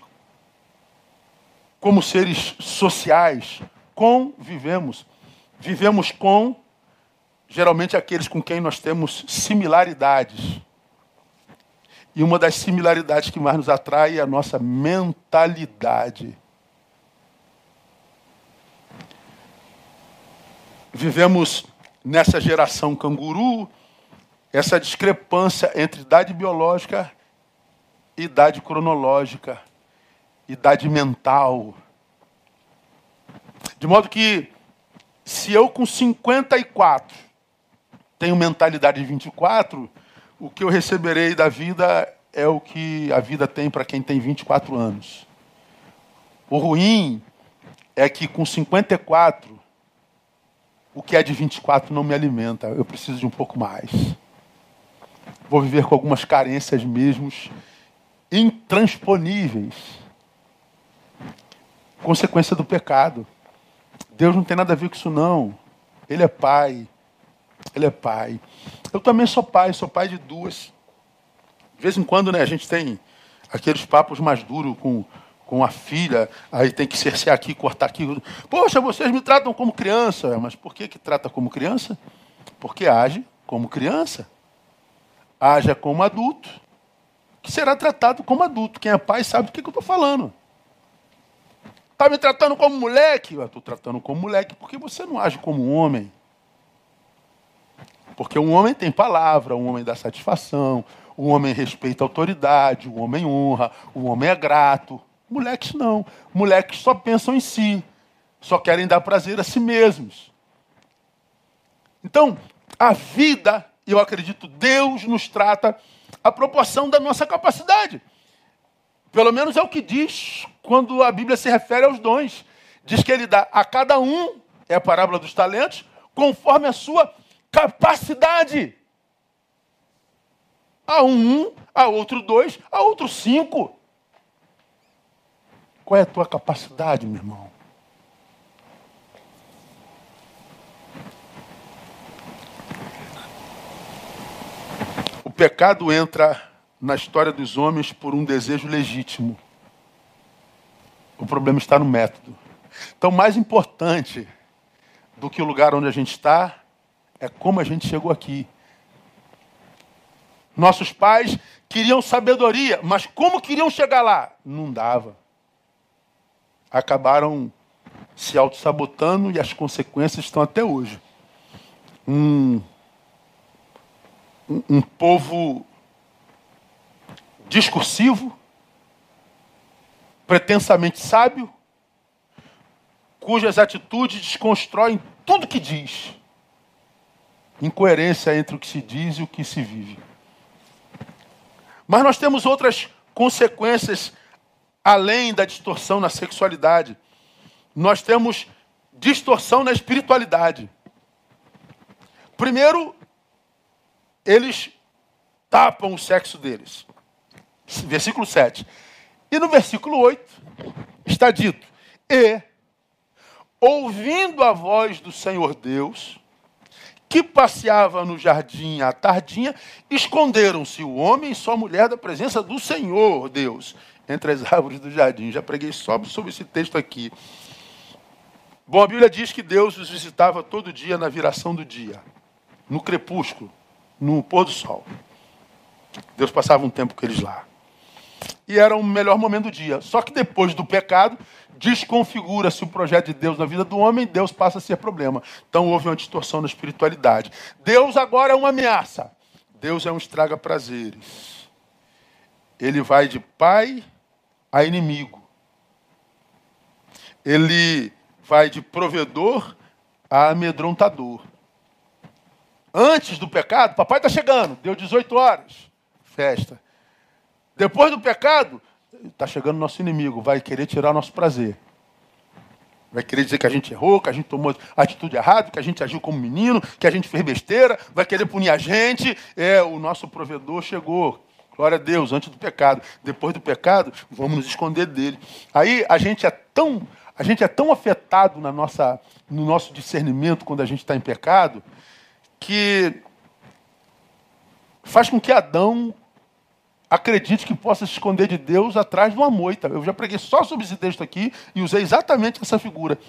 como seres sociais, convivemos. Vivemos com, geralmente, aqueles com quem nós temos similaridades. E uma das similaridades que mais nos atrai é a nossa mentalidade. Vivemos nessa geração canguru, essa discrepância entre idade biológica idade cronológica, idade mental. De modo que, se eu com 54 tenho mentalidade de 24, o que eu receberei da vida é o que a vida tem para quem tem 24 anos. O ruim é que com 54, o que é de 24 não me alimenta. Eu preciso de um pouco mais. Vou viver com algumas carências mesmos intransponíveis. Consequência do pecado. Deus não tem nada a ver com isso, não. Ele é pai. Ele é pai. Eu também sou pai, sou pai de duas. De vez em quando, né, a gente tem aqueles papos mais duros com, com a filha, aí tem que cercear aqui, cortar aqui. Poxa, vocês me tratam como criança. Mas por que, que trata como criança? Porque age como criança. Haja como adulto, que será tratado como adulto. Quem é pai sabe do que, que eu estou falando. Está me tratando como moleque? Eu estou tratando como moleque porque você não age como homem. Porque um homem tem palavra, um homem dá satisfação, um homem respeita a autoridade, um homem honra, um homem é grato. Moleques não. Moleques só pensam em si, só querem dar prazer a si mesmos. Então, a vida, eu acredito, Deus nos trata a proporção da nossa capacidade. Pelo menos é o que diz quando a Bíblia se refere aos dons. Diz que ele dá a cada um, é a parábola dos talentos, conforme a sua capacidade. A um, a outro dois, a outro cinco. Qual é a tua capacidade, meu irmão? Pecado entra na história dos homens por um desejo legítimo. O problema está no método. Então, mais importante do que o lugar onde a gente está é como a gente chegou aqui. Nossos pais queriam sabedoria, mas como queriam chegar lá? Não dava. Acabaram se auto-sabotando e as consequências estão até hoje. Um, um, povo discursivo, pretensamente sábio, cujas atitudes desconstroem tudo que diz incoerência entre o que se diz e o que se vive. Mas nós temos outras consequências além da distorção na sexualidade. Nós temos distorção na espiritualidade. Primeiro, eles tapam o sexo deles. Versículo 7. E no versículo 8 está dito: E, ouvindo a voz do Senhor Deus, que passeava no jardim à tardinha, esconderam-se o homem e sua mulher da presença do Senhor Deus entre as árvores do jardim. Já preguei só sobre esse texto aqui. Bom, a Bíblia diz que Deus os visitava todo dia na viração do dia, no crepúsculo, no pôr do sol. Deus passava um tempo com eles lá. E era o melhor momento do dia. Só que depois do pecado, desconfigura-se o projeto de Deus na vida do homem, Deus passa a ser problema. Então houve uma distorção na espiritualidade. Deus agora é uma ameaça. Deus é um estraga-prazeres. Ele vai de pai a inimigo. Ele vai de provedor a amedrontador. Antes do pecado, papai está chegando, deu 18 horas, festa. Depois do pecado, está chegando nosso inimigo, vai querer tirar nosso prazer. Vai querer dizer que a gente errou, que a gente tomou atitude errada, que a gente agiu como menino, que a gente fez besteira, vai querer punir a gente. É, o nosso provedor chegou. Glória a Deus, antes do pecado. Depois do pecado, vamos nos esconder dele. Aí a gente é tão A gente é tão afetado na nossa, no nosso discernimento quando a gente está em pecado, que faz com que Adão acredite que possa se esconder de Deus atrás de uma moita. Eu já preguei só sobre esse texto aqui e usei exatamente essa figura.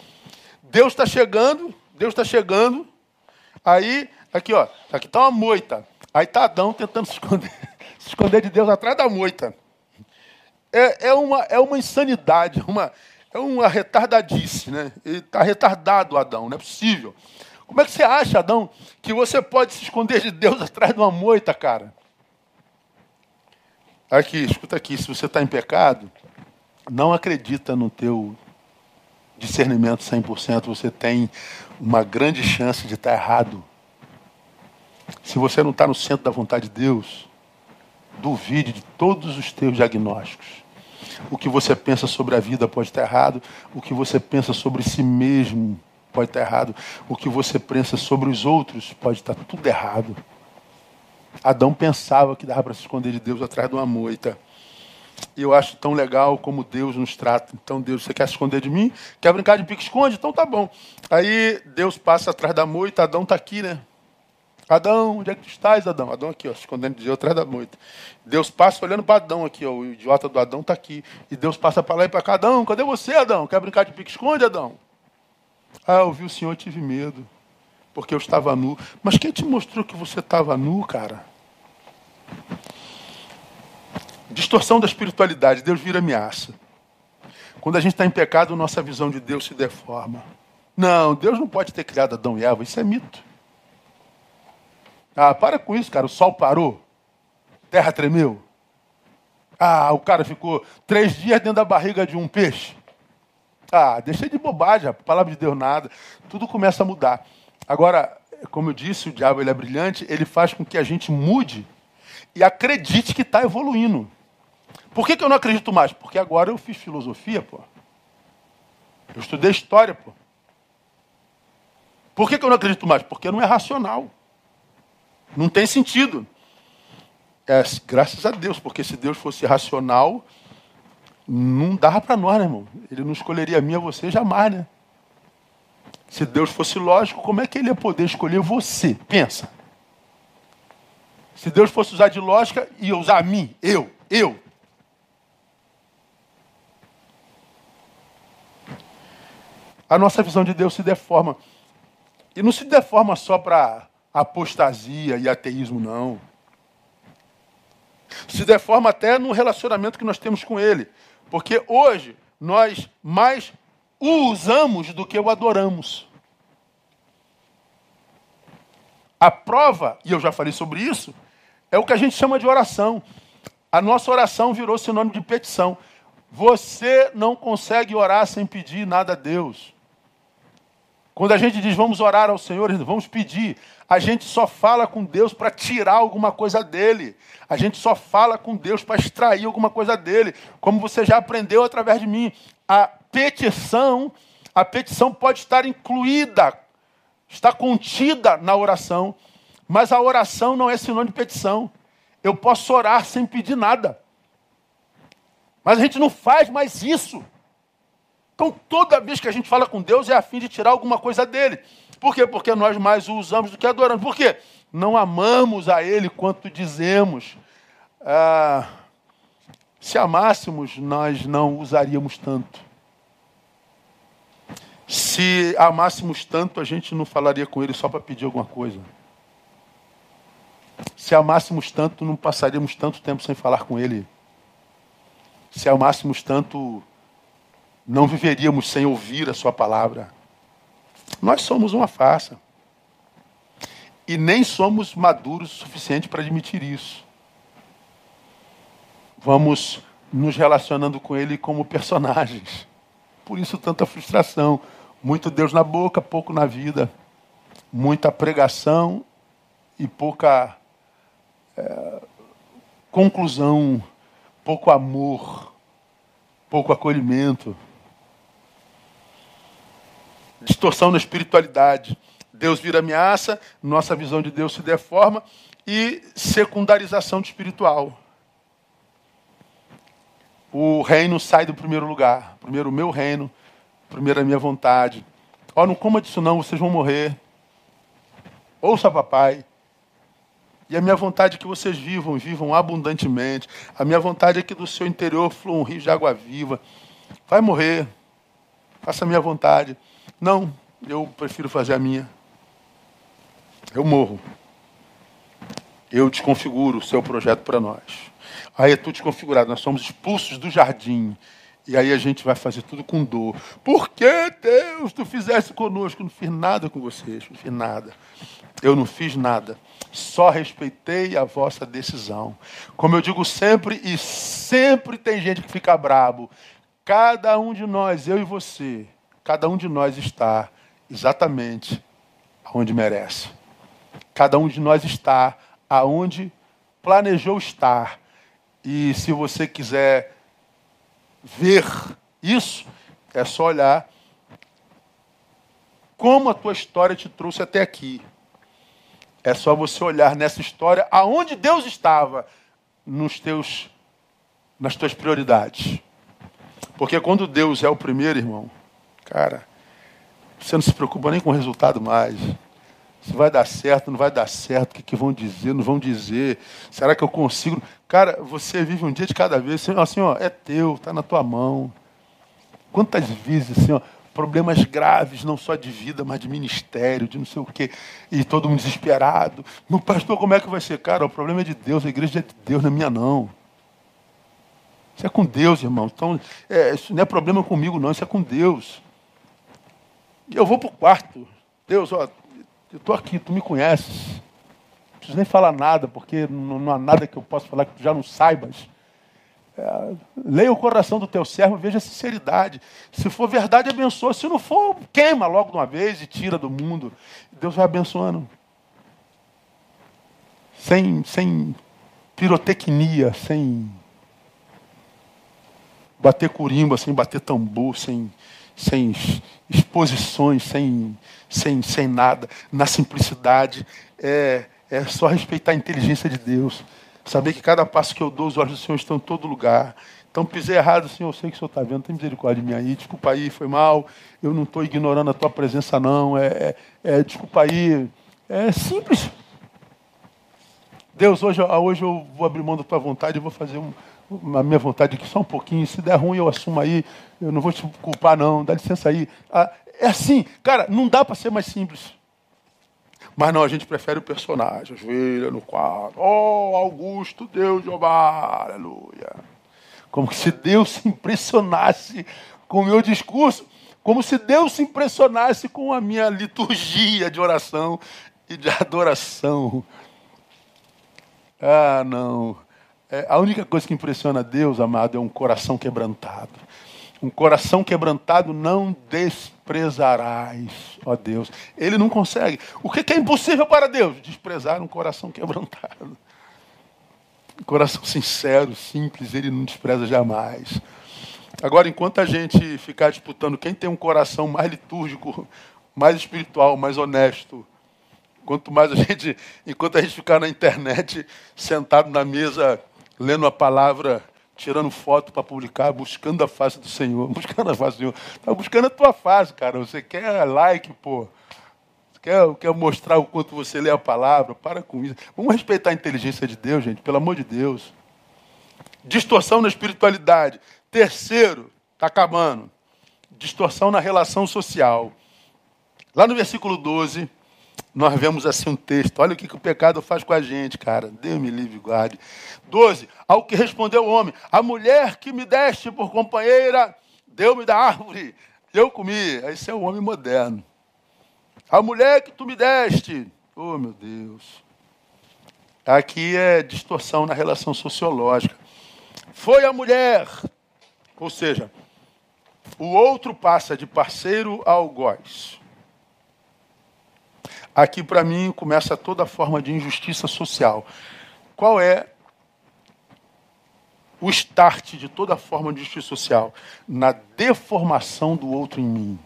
Deus está chegando, Deus está chegando, aí, aqui ó, aqui está uma moita. Aí está Adão tentando se esconder, se esconder de Deus atrás da moita. É, é, uma, é uma insanidade, uma, é uma retardadice, né? Está retardado, Adão, não é possível. Como é que você acha, Adão, que você pode se esconder de Deus atrás de uma moita, cara? Aqui, escuta aqui, se você está em pecado, não acredita no teu discernimento 100%, você tem uma grande chance de estar errado. Se você não está no centro da vontade de Deus, duvide de todos os teus diagnósticos. O que você pensa sobre a vida pode estar errado. O que você pensa sobre si mesmo pode estar errado. O que você pensa sobre os outros pode estar tudo errado. Adão pensava que dava para se esconder de Deus atrás de uma moita. E eu acho tão legal como Deus nos trata. Então, Deus, você quer se esconder de mim? Quer brincar de pique-esconde? Então tá bom. Aí Deus passa atrás da moita, Adão está aqui, né? Adão, onde é que tu estás, Adão? Adão aqui, ó, se escondendo de Deus atrás da moita. Deus passa olhando para Adão aqui, ó, o idiota do Adão está aqui. E Deus passa para lá e para cá. Adão, cadê você, Adão? Quer brincar de pique-esconde, Adão? Ah, eu vi o Senhor, tive medo, porque eu estava nu. Mas quem te mostrou que você estava nu, cara? Distorção da espiritualidade, Deus vira ameaça. Quando a gente está em pecado, nossa visão de Deus se deforma. Não, Deus não pode ter criado Adão e Eva, isso é mito. Ah, para com isso, cara. O sol parou. Terra tremeu. Ah, o cara ficou três dias dentro da barriga de um peixe. Ah, deixa de bobagem, a palavra de Deus nada. Tudo começa a mudar. Agora, como eu disse, o diabo ele é brilhante, ele faz com que a gente mude e acredite que está evoluindo. Por que, que eu não acredito mais? Porque agora eu fiz filosofia, pô. Eu estudei história, pô. Por que, que eu não acredito mais? Porque não é racional. Não tem sentido. É, graças a Deus, porque se Deus fosse racional, não dava para nós, né, irmão? Ele não escolheria a mim a você jamais, né? Se Deus fosse lógico, como é que ele ia poder escolher você? Pensa. Se Deus fosse usar de lógica, ia usar a mim, eu, eu. A nossa visão de Deus se deforma. E não se deforma só para apostasia e ateísmo, não. Se deforma até no relacionamento que nós temos com Ele. Porque hoje nós mais o usamos do que o adoramos. A prova, e eu já falei sobre isso, é o que a gente chama de oração. A nossa oração virou sinônimo de petição. Você não consegue orar sem pedir nada a Deus. Quando a gente diz vamos orar ao Senhor, vamos pedir, a gente só fala com Deus para tirar alguma coisa dele. A gente só fala com Deus para extrair alguma coisa dele. Como você já aprendeu através de mim, a petição, a petição pode estar incluída, está contida na oração, mas a oração não é sinônimo de petição. Eu posso orar sem pedir nada. Mas a gente não faz mais isso. Então, toda vez que a gente fala com Deus é a fim de tirar alguma coisa dele. Por quê? Porque nós mais o usamos do que adoramos. Por quê? Não amamos a Ele quanto dizemos. Ah, se amássemos, nós não usaríamos tanto. Se amássemos tanto, a gente não falaria com Ele só para pedir alguma coisa. Se amássemos tanto, não passaríamos tanto tempo sem falar com Ele. Se amássemos tanto, não viveríamos sem ouvir a Sua palavra. Nós somos uma farsa. E nem somos maduros o suficiente para admitir isso. Vamos nos relacionando com Ele como personagens. Por isso, tanta frustração. Muito Deus na boca, pouco na vida. Muita pregação e pouca é, conclusão, pouco amor, pouco acolhimento distorção na espiritualidade. Deus vira ameaça, nossa visão de Deus se deforma e secundarização de espiritual. O reino sai do primeiro lugar. Primeiro o meu reino, Primeiro a minha vontade. Ó, não coma disso não, vocês vão morrer. Ouça, papai. E a minha vontade é que vocês vivam, vivam abundantemente. A minha vontade é que do seu interior flua um rio de água viva. Vai morrer. Faça a minha vontade. Não, eu prefiro fazer a minha. Eu morro. Eu desconfiguro o seu projeto para nós. Aí é tudo desconfigurado. Nós somos expulsos do jardim. E aí a gente vai fazer tudo com dor. Por que, Deus, tu fizesse conosco? Eu não fiz nada com vocês, não fiz nada. Eu não fiz nada. Só respeitei a vossa decisão. Como eu digo sempre, e sempre tem gente que fica brabo. Cada um de nós, eu e você, cada um de nós está exatamente onde merece. Cada um de nós está aonde planejou estar. E se você quiser ver isso, é só olhar como a tua história te trouxe até aqui. É só você olhar nessa história aonde Deus estava nos teus nas tuas prioridades. Porque quando Deus é o primeiro, irmão, cara, você não se preocupa nem com o resultado mais. Se vai dar certo, não vai dar certo, o que, que vão dizer, não vão dizer. Será que eu consigo? Cara, você vive um dia de cada vez, assim, assim ó, é teu, está na tua mão. Quantas vezes, assim, ó, problemas graves, não só de vida, mas de ministério, de não sei o quê, e todo mundo desesperado. Meu pastor, como é que vai ser? Cara, o problema é de Deus, a igreja é de Deus, não é minha não. Isso é com Deus, irmão. Então, é, isso não é problema comigo, não, isso é com Deus. Eu vou para o quarto. Deus, ó, eu estou aqui, tu me conheces. Não preciso nem falar nada, porque não, não há nada que eu possa falar que tu já não saibas. É, leia o coração do teu servo, veja a sinceridade. Se for verdade, abençoa. Se não for, queima logo de uma vez e tira do mundo. Deus vai abençoando. Sem, sem pirotecnia, sem bater curimba, sem bater tambor, sem, sem exposições, sem, sem, sem nada, na simplicidade. É, é só respeitar a inteligência de Deus. Saber que cada passo que eu dou, os olhos do Senhor estão em todo lugar. Então, pisei errado, Senhor, eu sei que o Senhor está vendo, tem misericórdia de mim aí, desculpa aí, foi mal, eu não estou ignorando a tua presença, não. É, é, é, desculpa aí. É simples. Deus, hoje, hoje eu vou abrir mão da tua vontade, eu vou fazer um, a minha vontade aqui só um pouquinho. Se der ruim, eu assumo aí. Eu não vou te culpar, não. Dá licença aí. Ah, é assim, cara, não dá para ser mais simples. Mas não, a gente prefere o personagem. Ajoelha no quadro. Oh, Augusto, Deus, Jeová, aleluia. Como se Deus se impressionasse com o meu discurso. Como se Deus se impressionasse com a minha liturgia de oração e de adoração. Ah, não. É, a única coisa que impressiona Deus, amado, é um coração quebrantado. Um coração quebrantado não desprezarás, ó Deus. Ele não consegue. O que é impossível para Deus? Desprezar um coração quebrantado. Um coração sincero, simples, ele não despreza jamais. Agora, enquanto a gente ficar disputando quem tem um coração mais litúrgico, mais espiritual, mais honesto, quanto mais a gente, enquanto a gente ficar na internet, sentado na mesa lendo a palavra, tirando foto para publicar, buscando a face do Senhor, buscando a face do Senhor. Está buscando a tua face, cara. Você quer like, pô. Quer, quer mostrar o quanto você lê a palavra? Para com isso. Vamos respeitar a inteligência de Deus, gente, pelo amor de Deus. Distorção na espiritualidade. Terceiro, está acabando. Distorção na relação social. Lá no versículo 12, nós vemos assim um texto. Olha o que, que o pecado faz com a gente, cara. Deus me livre guarde. 12. Ao que respondeu o homem: A mulher que me deste por companheira, deu-me da árvore. Eu comi. Esse é o homem moderno. A mulher que tu me deste. Oh, meu Deus. Aqui é distorção na relação sociológica. Foi a mulher. Ou seja, o outro passa de parceiro a algoz. Aqui, para mim, começa toda forma de injustiça social. Qual é o start de toda forma de justiça social? Na deformação do outro em mim.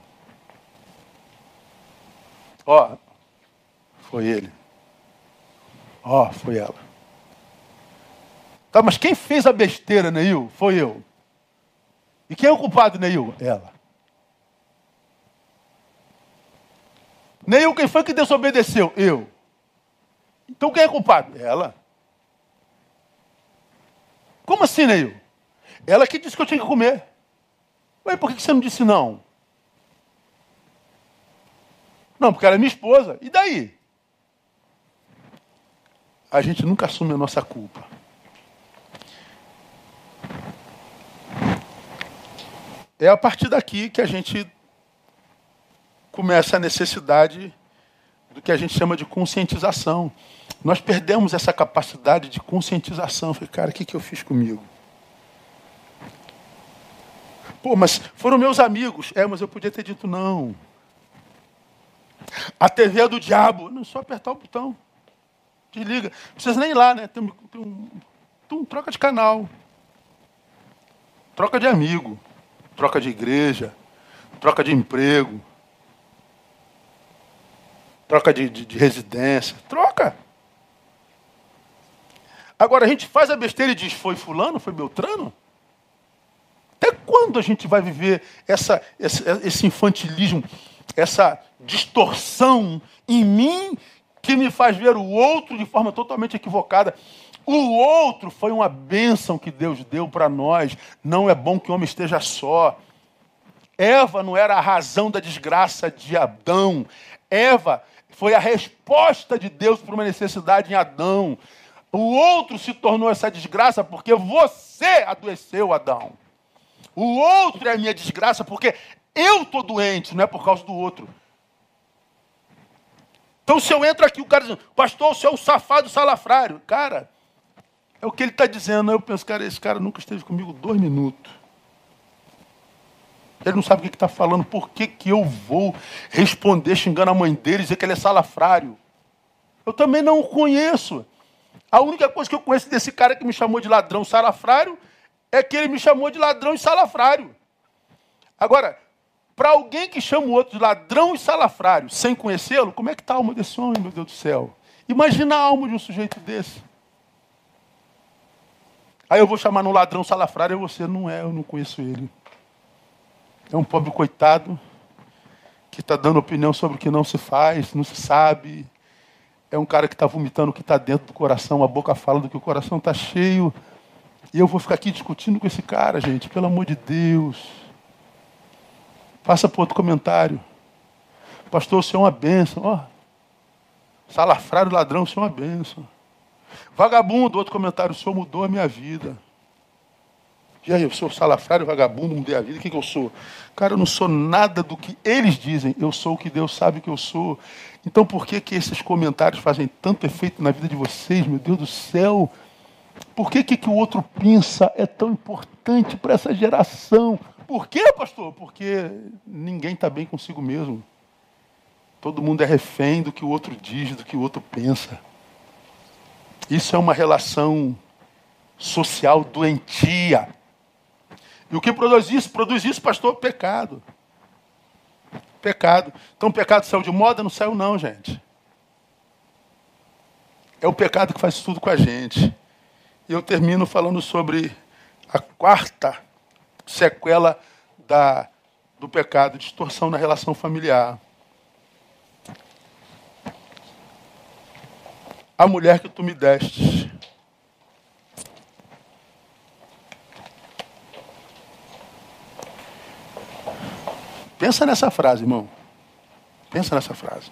Ó, foi ele. Ó, foi ela. Tá, mas quem fez a besteira, Neil? Foi eu. E quem é o culpado, Neil? Ela. Neil, quem foi que desobedeceu? Eu. Então quem é culpado? Ela. Como assim, Neil? Ela que disse que eu tinha que comer. Ué, por que você não disse não? Não, porque ela é minha esposa. E daí? A gente nunca assume a nossa culpa. É a partir daqui que a gente começa a necessidade do que a gente chama de conscientização. Nós perdemos essa capacidade de conscientização. falei, cara, o que, que eu fiz comigo? Pô, mas foram meus amigos. É, mas eu podia ter dito não. A TV é do diabo. Não, só apertar o botão. Desliga. Não precisa nem ir lá, né? Tem, tem um, tem um, troca de canal. Troca de amigo. Troca de igreja. Troca de emprego. Troca de, de, de residência. Troca. Agora a gente faz a besteira e diz: foi Fulano, foi Beltrano? Até quando a gente vai viver essa, esse, infantilismo, essa distorção em mim que me faz ver o outro de forma totalmente equivocada? O outro foi uma bênção que Deus deu para nós. Não é bom que o homem esteja só. Eva não era a razão da desgraça de Adão. Eva foi a resposta de Deus para uma necessidade em Adão. O outro se tornou essa desgraça porque você adoeceu, Adão. O outro é a minha desgraça porque eu estou doente, não é por causa do outro. Então, se eu entro aqui, o cara diz, pastor, você é um safado salafrário. Cara, é o que ele está dizendo. Eu penso, cara, esse cara nunca esteve comigo dois minutos. Ele não sabe o que está falando. Por que, que eu vou responder xingando a mãe dele e dizer que ele é salafrário? Eu também não o conheço. A única coisa que eu conheço desse cara que me chamou de ladrão salafrário é que ele me chamou de ladrão e salafrário. Agora, para alguém que chama o outro de ladrão e salafrário sem conhecê-lo, como é que está a alma desse homem, meu Deus do céu? Imagina a alma de um sujeito desse. Aí eu vou chamar no ladrão salafrário e você não é, eu não conheço ele. É um pobre coitado que está dando opinião sobre o que não se faz, não se sabe, é um cara que está vomitando o que está dentro do coração, a boca fala do que o coração está cheio. E eu vou ficar aqui discutindo com esse cara, gente, pelo amor de Deus. Passa para outro comentário. Pastor, o senhor é uma bênção. Ó, salafrário, ladrão, o senhor é uma bênção. Vagabundo, outro comentário, o senhor mudou a minha vida. E aí, eu sou salafrário, vagabundo, mudei a vida, o que, que eu sou? Cara, eu não sou nada do que eles dizem, eu sou o que Deus sabe que eu sou. Então por que, que esses comentários fazem tanto efeito na vida de vocês, meu Deus do céu? Por que, que, que o outro pensa é tão importante para essa geração? Por quê, pastor? Porque ninguém está bem consigo mesmo. Todo mundo é refém do que o outro diz, do que o outro pensa. Isso é uma relação social doentia. E o que produz isso? Produz isso, pastor, pecado. Pecado. Então o pecado saiu de moda? Não saiu não, gente. É o pecado que faz tudo com a gente. E eu termino falando sobre a quarta sequela da, do pecado, distorção na relação familiar. A mulher que tu me deste. Pensa nessa frase, irmão. Pensa nessa frase.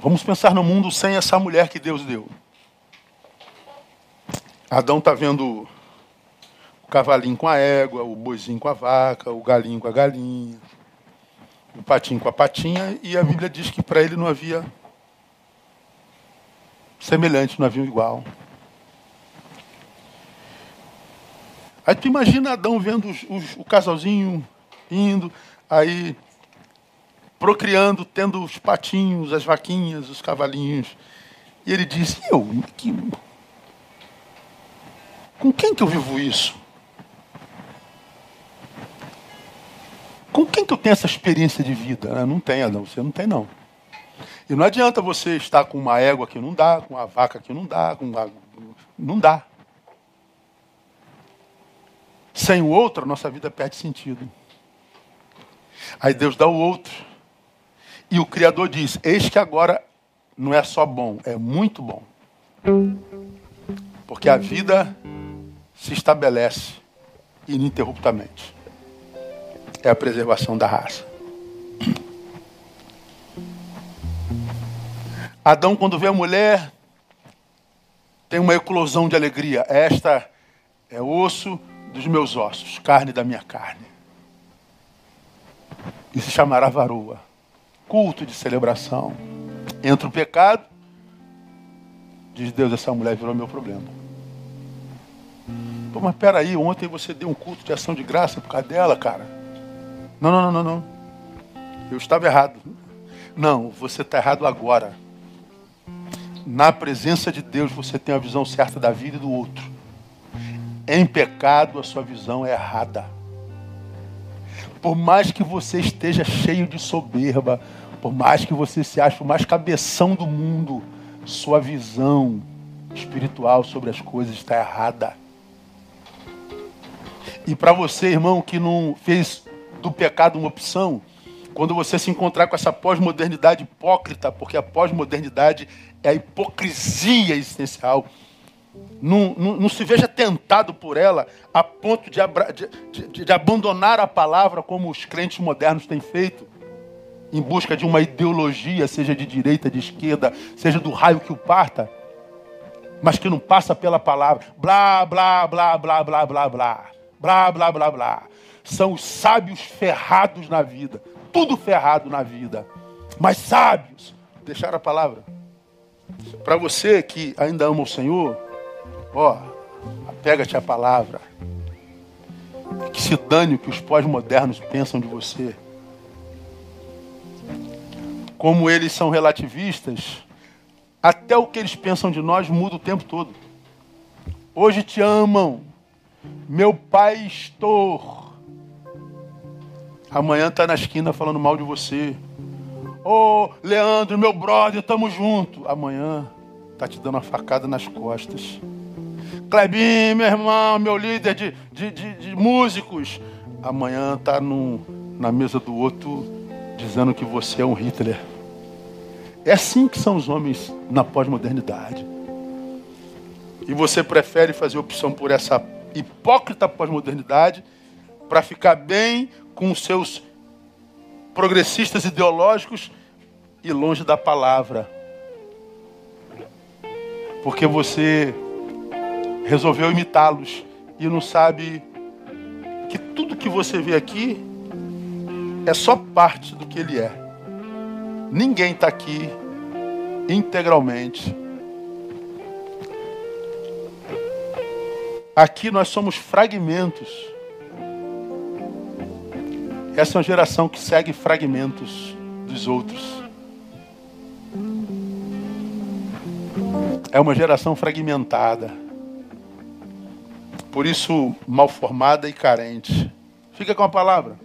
Vamos pensar no mundo sem essa mulher que Deus deu. Adão está vendo o cavalinho com a égua, o boizinho com a vaca, o galinho com a galinha, o patinho com a patinha, e a Bíblia diz que para ele não havia semelhante, não havia igual. Aí tu imagina Adão vendo os, os, o casalzinho indo, aí procriando, tendo os patinhos, as vaquinhas, os cavalinhos. E ele disse, eu, que... com quem que eu vivo isso? Com quem que eu tenho essa experiência de vida? Não tem, Adão, você não tem não. E não adianta você estar com uma égua que não dá, com uma vaca que não dá, com uma... não dá. Sem o outro, a nossa vida perde sentido. Aí Deus dá o outro. E o Criador diz: Eis que agora não é só bom, é muito bom. Porque a vida se estabelece ininterruptamente. É a preservação da raça. Adão, quando vê a mulher, tem uma eclosão de alegria. Esta é osso dos meus ossos, carne da minha carne. E se chamará varoa. Culto de celebração. Entra o pecado, diz Deus, essa mulher virou meu problema. Pô, mas peraí, ontem você deu um culto de ação de graça por causa dela, cara. Não, não, não, não, não. Eu estava errado. Não, você está errado agora. Na presença de Deus você tem a visão certa da vida e do outro. Em pecado a sua visão é errada. Por mais que você esteja cheio de soberba, por mais que você se ache o mais cabeção do mundo, sua visão espiritual sobre as coisas está errada. E para você, irmão, que não fez do pecado uma opção, quando você se encontrar com essa pós-modernidade hipócrita, porque a pós-modernidade é a hipocrisia essencial, não, não, não, se veja tentado por ela a ponto de, de, de, de abandonar a palavra como os crentes modernos têm feito, em busca de uma ideologia, seja de direita, de esquerda, seja do raio que o parta, mas que não passa pela palavra. Blá, blá, blá, blá, blá, blá, blá. Blá, blá, blá, blá. São os sábios ferrados na vida tudo ferrado na vida. Mas sábios, deixar a palavra. Para você que ainda ama o Senhor, ó, apega-te à palavra. Que se dane o que os pós-modernos pensam de você. Como eles são relativistas, até o que eles pensam de nós muda o tempo todo. Hoje te amam, meu pastor Amanhã tá na esquina falando mal de você. Ô, oh, Leandro, meu brother, tamo junto. Amanhã tá te dando uma facada nas costas. Clebinho, meu irmão, meu líder de, de, de, de músicos. Amanhã tá no, na mesa do outro dizendo que você é um Hitler. É assim que são os homens na pós-modernidade. E você prefere fazer opção por essa hipócrita pós-modernidade para ficar bem com os seus progressistas ideológicos e longe da palavra. Porque você resolveu imitá-los e não sabe que tudo que você vê aqui é só parte do que ele é. Ninguém está aqui integralmente. Aqui nós somos fragmentos essa é uma geração que segue fragmentos dos outros. É uma geração fragmentada. Por isso, mal formada e carente. Fica com a palavra.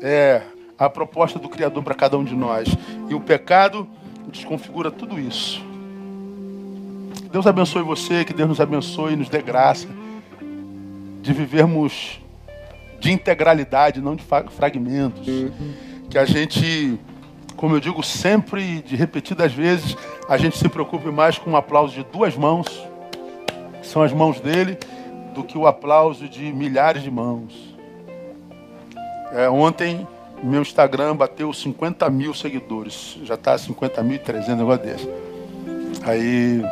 É a proposta do Criador para cada um de nós. E o pecado desconfigura tudo isso. Deus abençoe você, que Deus nos abençoe e nos dê graça de vivermos de integralidade, não de fragmentos. Que a gente, como eu digo sempre, de repetidas vezes, a gente se preocupe mais com o aplauso de duas mãos, que são as mãos dele, do que o aplauso de milhares de mãos. É, ontem, meu Instagram bateu 50 mil seguidores. Já está 50 mil e 300, negócio desse. Aí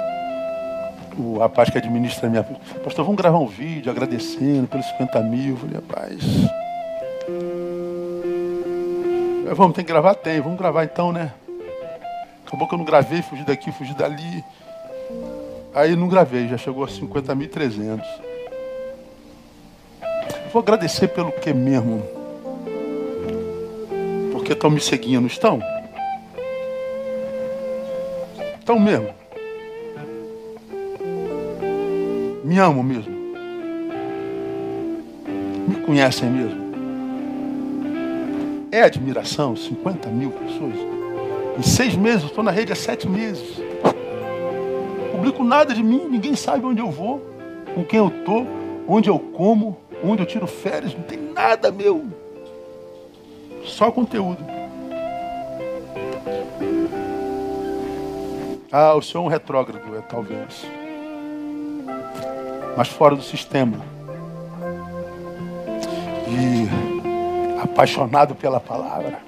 o rapaz que administra a minha. Pastor, vamos gravar um vídeo agradecendo pelos 50 mil. Eu falei, rapaz. Vamos, tem que gravar? Tem, vamos gravar então, né? Acabou que eu não gravei, fugi daqui, fugi dali. Aí não gravei, já chegou a 50.300. Vou agradecer pelo que mesmo? Porque estão me seguindo, estão? Estão mesmo. Me amam mesmo? Me conhecem mesmo? É admiração, 50 mil pessoas. Em seis meses, estou na rede há sete meses. Publico nada de mim, ninguém sabe onde eu vou, com quem eu estou, onde eu como, onde eu tiro férias, não tem nada meu. Só conteúdo. Ah, o senhor é um retrógrado, é, talvez. Mas fora do sistema. E apaixonado pela palavra.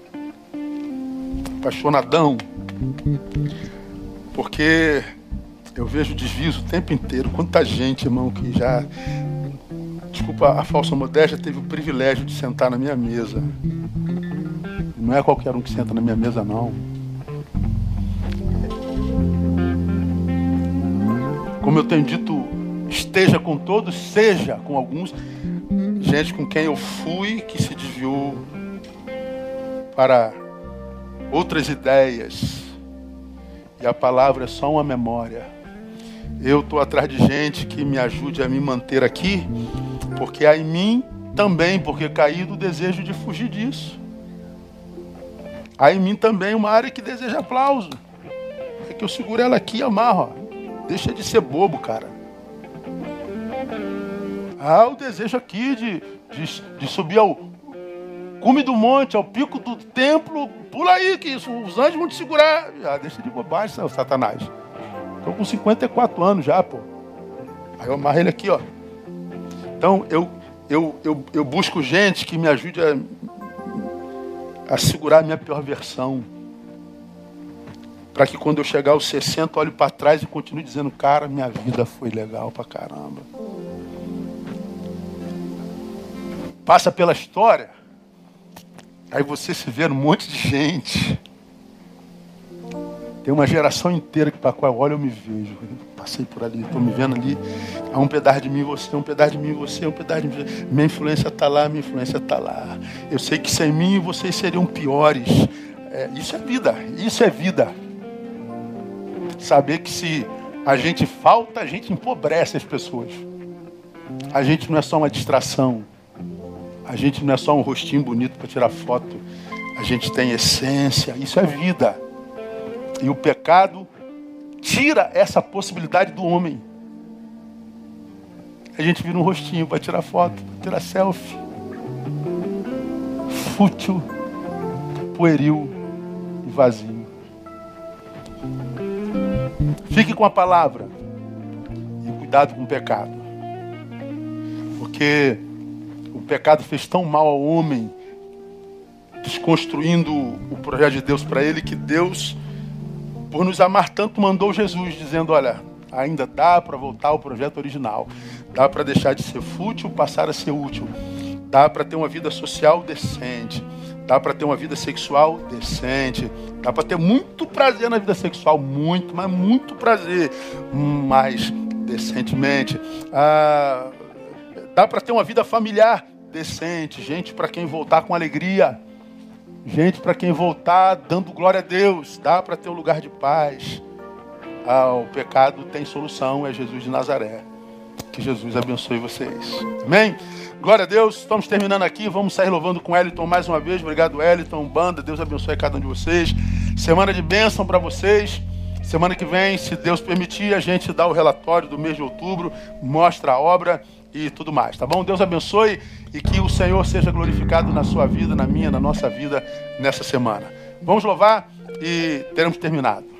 Apaixonadão. Porque eu vejo desvios o tempo inteiro. Quanta gente, irmão, que já. Desculpa a falsa modéstia, teve o privilégio de sentar na minha mesa. Não é qualquer um que senta na minha mesa, não. Como eu tenho dito, esteja com todos, seja com alguns. Gente com quem eu fui que se desviou para outras ideias. E a palavra é só uma memória. Eu estou atrás de gente que me ajude a me manter aqui, porque há em mim também, porque caí do desejo de fugir disso. Há em mim também uma área que deseja aplauso. É que eu seguro ela aqui e amarro. Ó. Deixa de ser bobo, cara. Ah, o desejo aqui de, de, de subir ao cume do monte, ao pico do templo. Pula aí, que isso, os anjos vão te segurar. Ah, deixa de bobagem, Satanás. Estou com 54 anos já, pô. Aí eu amarro ele aqui, ó. Então, eu, eu, eu, eu busco gente que me ajude a, a segurar a minha pior versão para que quando eu chegar aos 60, olhe para trás e continue dizendo, cara, minha vida foi legal pra caramba. Passa pela história, aí você se vê um monte de gente. Tem uma geração inteira que para qual eu olho eu me vejo. Eu passei por ali, estou me vendo ali. Há um pedaço de mim você, um pedaço de mim você, um pedaço de mim. Minha influência está lá, minha influência está lá. Eu sei que sem mim vocês seriam piores. É, isso é vida, isso é vida. Saber que se a gente falta, a gente empobrece as pessoas. A gente não é só uma distração. A gente não é só um rostinho bonito para tirar foto. A gente tem essência. Isso é vida. E o pecado tira essa possibilidade do homem. A gente vira um rostinho para tirar foto, para tirar selfie. Fútil, pueril e vazio. Fique com a palavra. E cuidado com o pecado. Porque pecado fez tão mal ao homem, desconstruindo o projeto de Deus para ele, que Deus, por nos amar tanto, mandou Jesus, dizendo: Olha, ainda dá para voltar ao projeto original. Dá para deixar de ser fútil, passar a ser útil. Dá para ter uma vida social decente Dá para ter uma vida sexual decente. Dá para ter muito prazer na vida sexual, muito, mas muito prazer, mais decentemente. Ah, dá para ter uma vida familiar decente, gente para quem voltar com alegria, gente para quem voltar dando glória a Deus. Dá para ter um lugar de paz. Ah, o pecado tem solução, é Jesus de Nazaré. Que Jesus abençoe vocês. Amém? Glória a Deus, estamos terminando aqui. Vamos sair louvando com Eliton mais uma vez. Obrigado, Eliton, banda. Deus abençoe cada um de vocês. Semana de bênção para vocês. Semana que vem, se Deus permitir, a gente dá o relatório do mês de outubro, mostra a obra e tudo mais, tá bom? Deus abençoe e que o Senhor seja glorificado na sua vida, na minha, na nossa vida nessa semana. Vamos louvar e teremos terminado.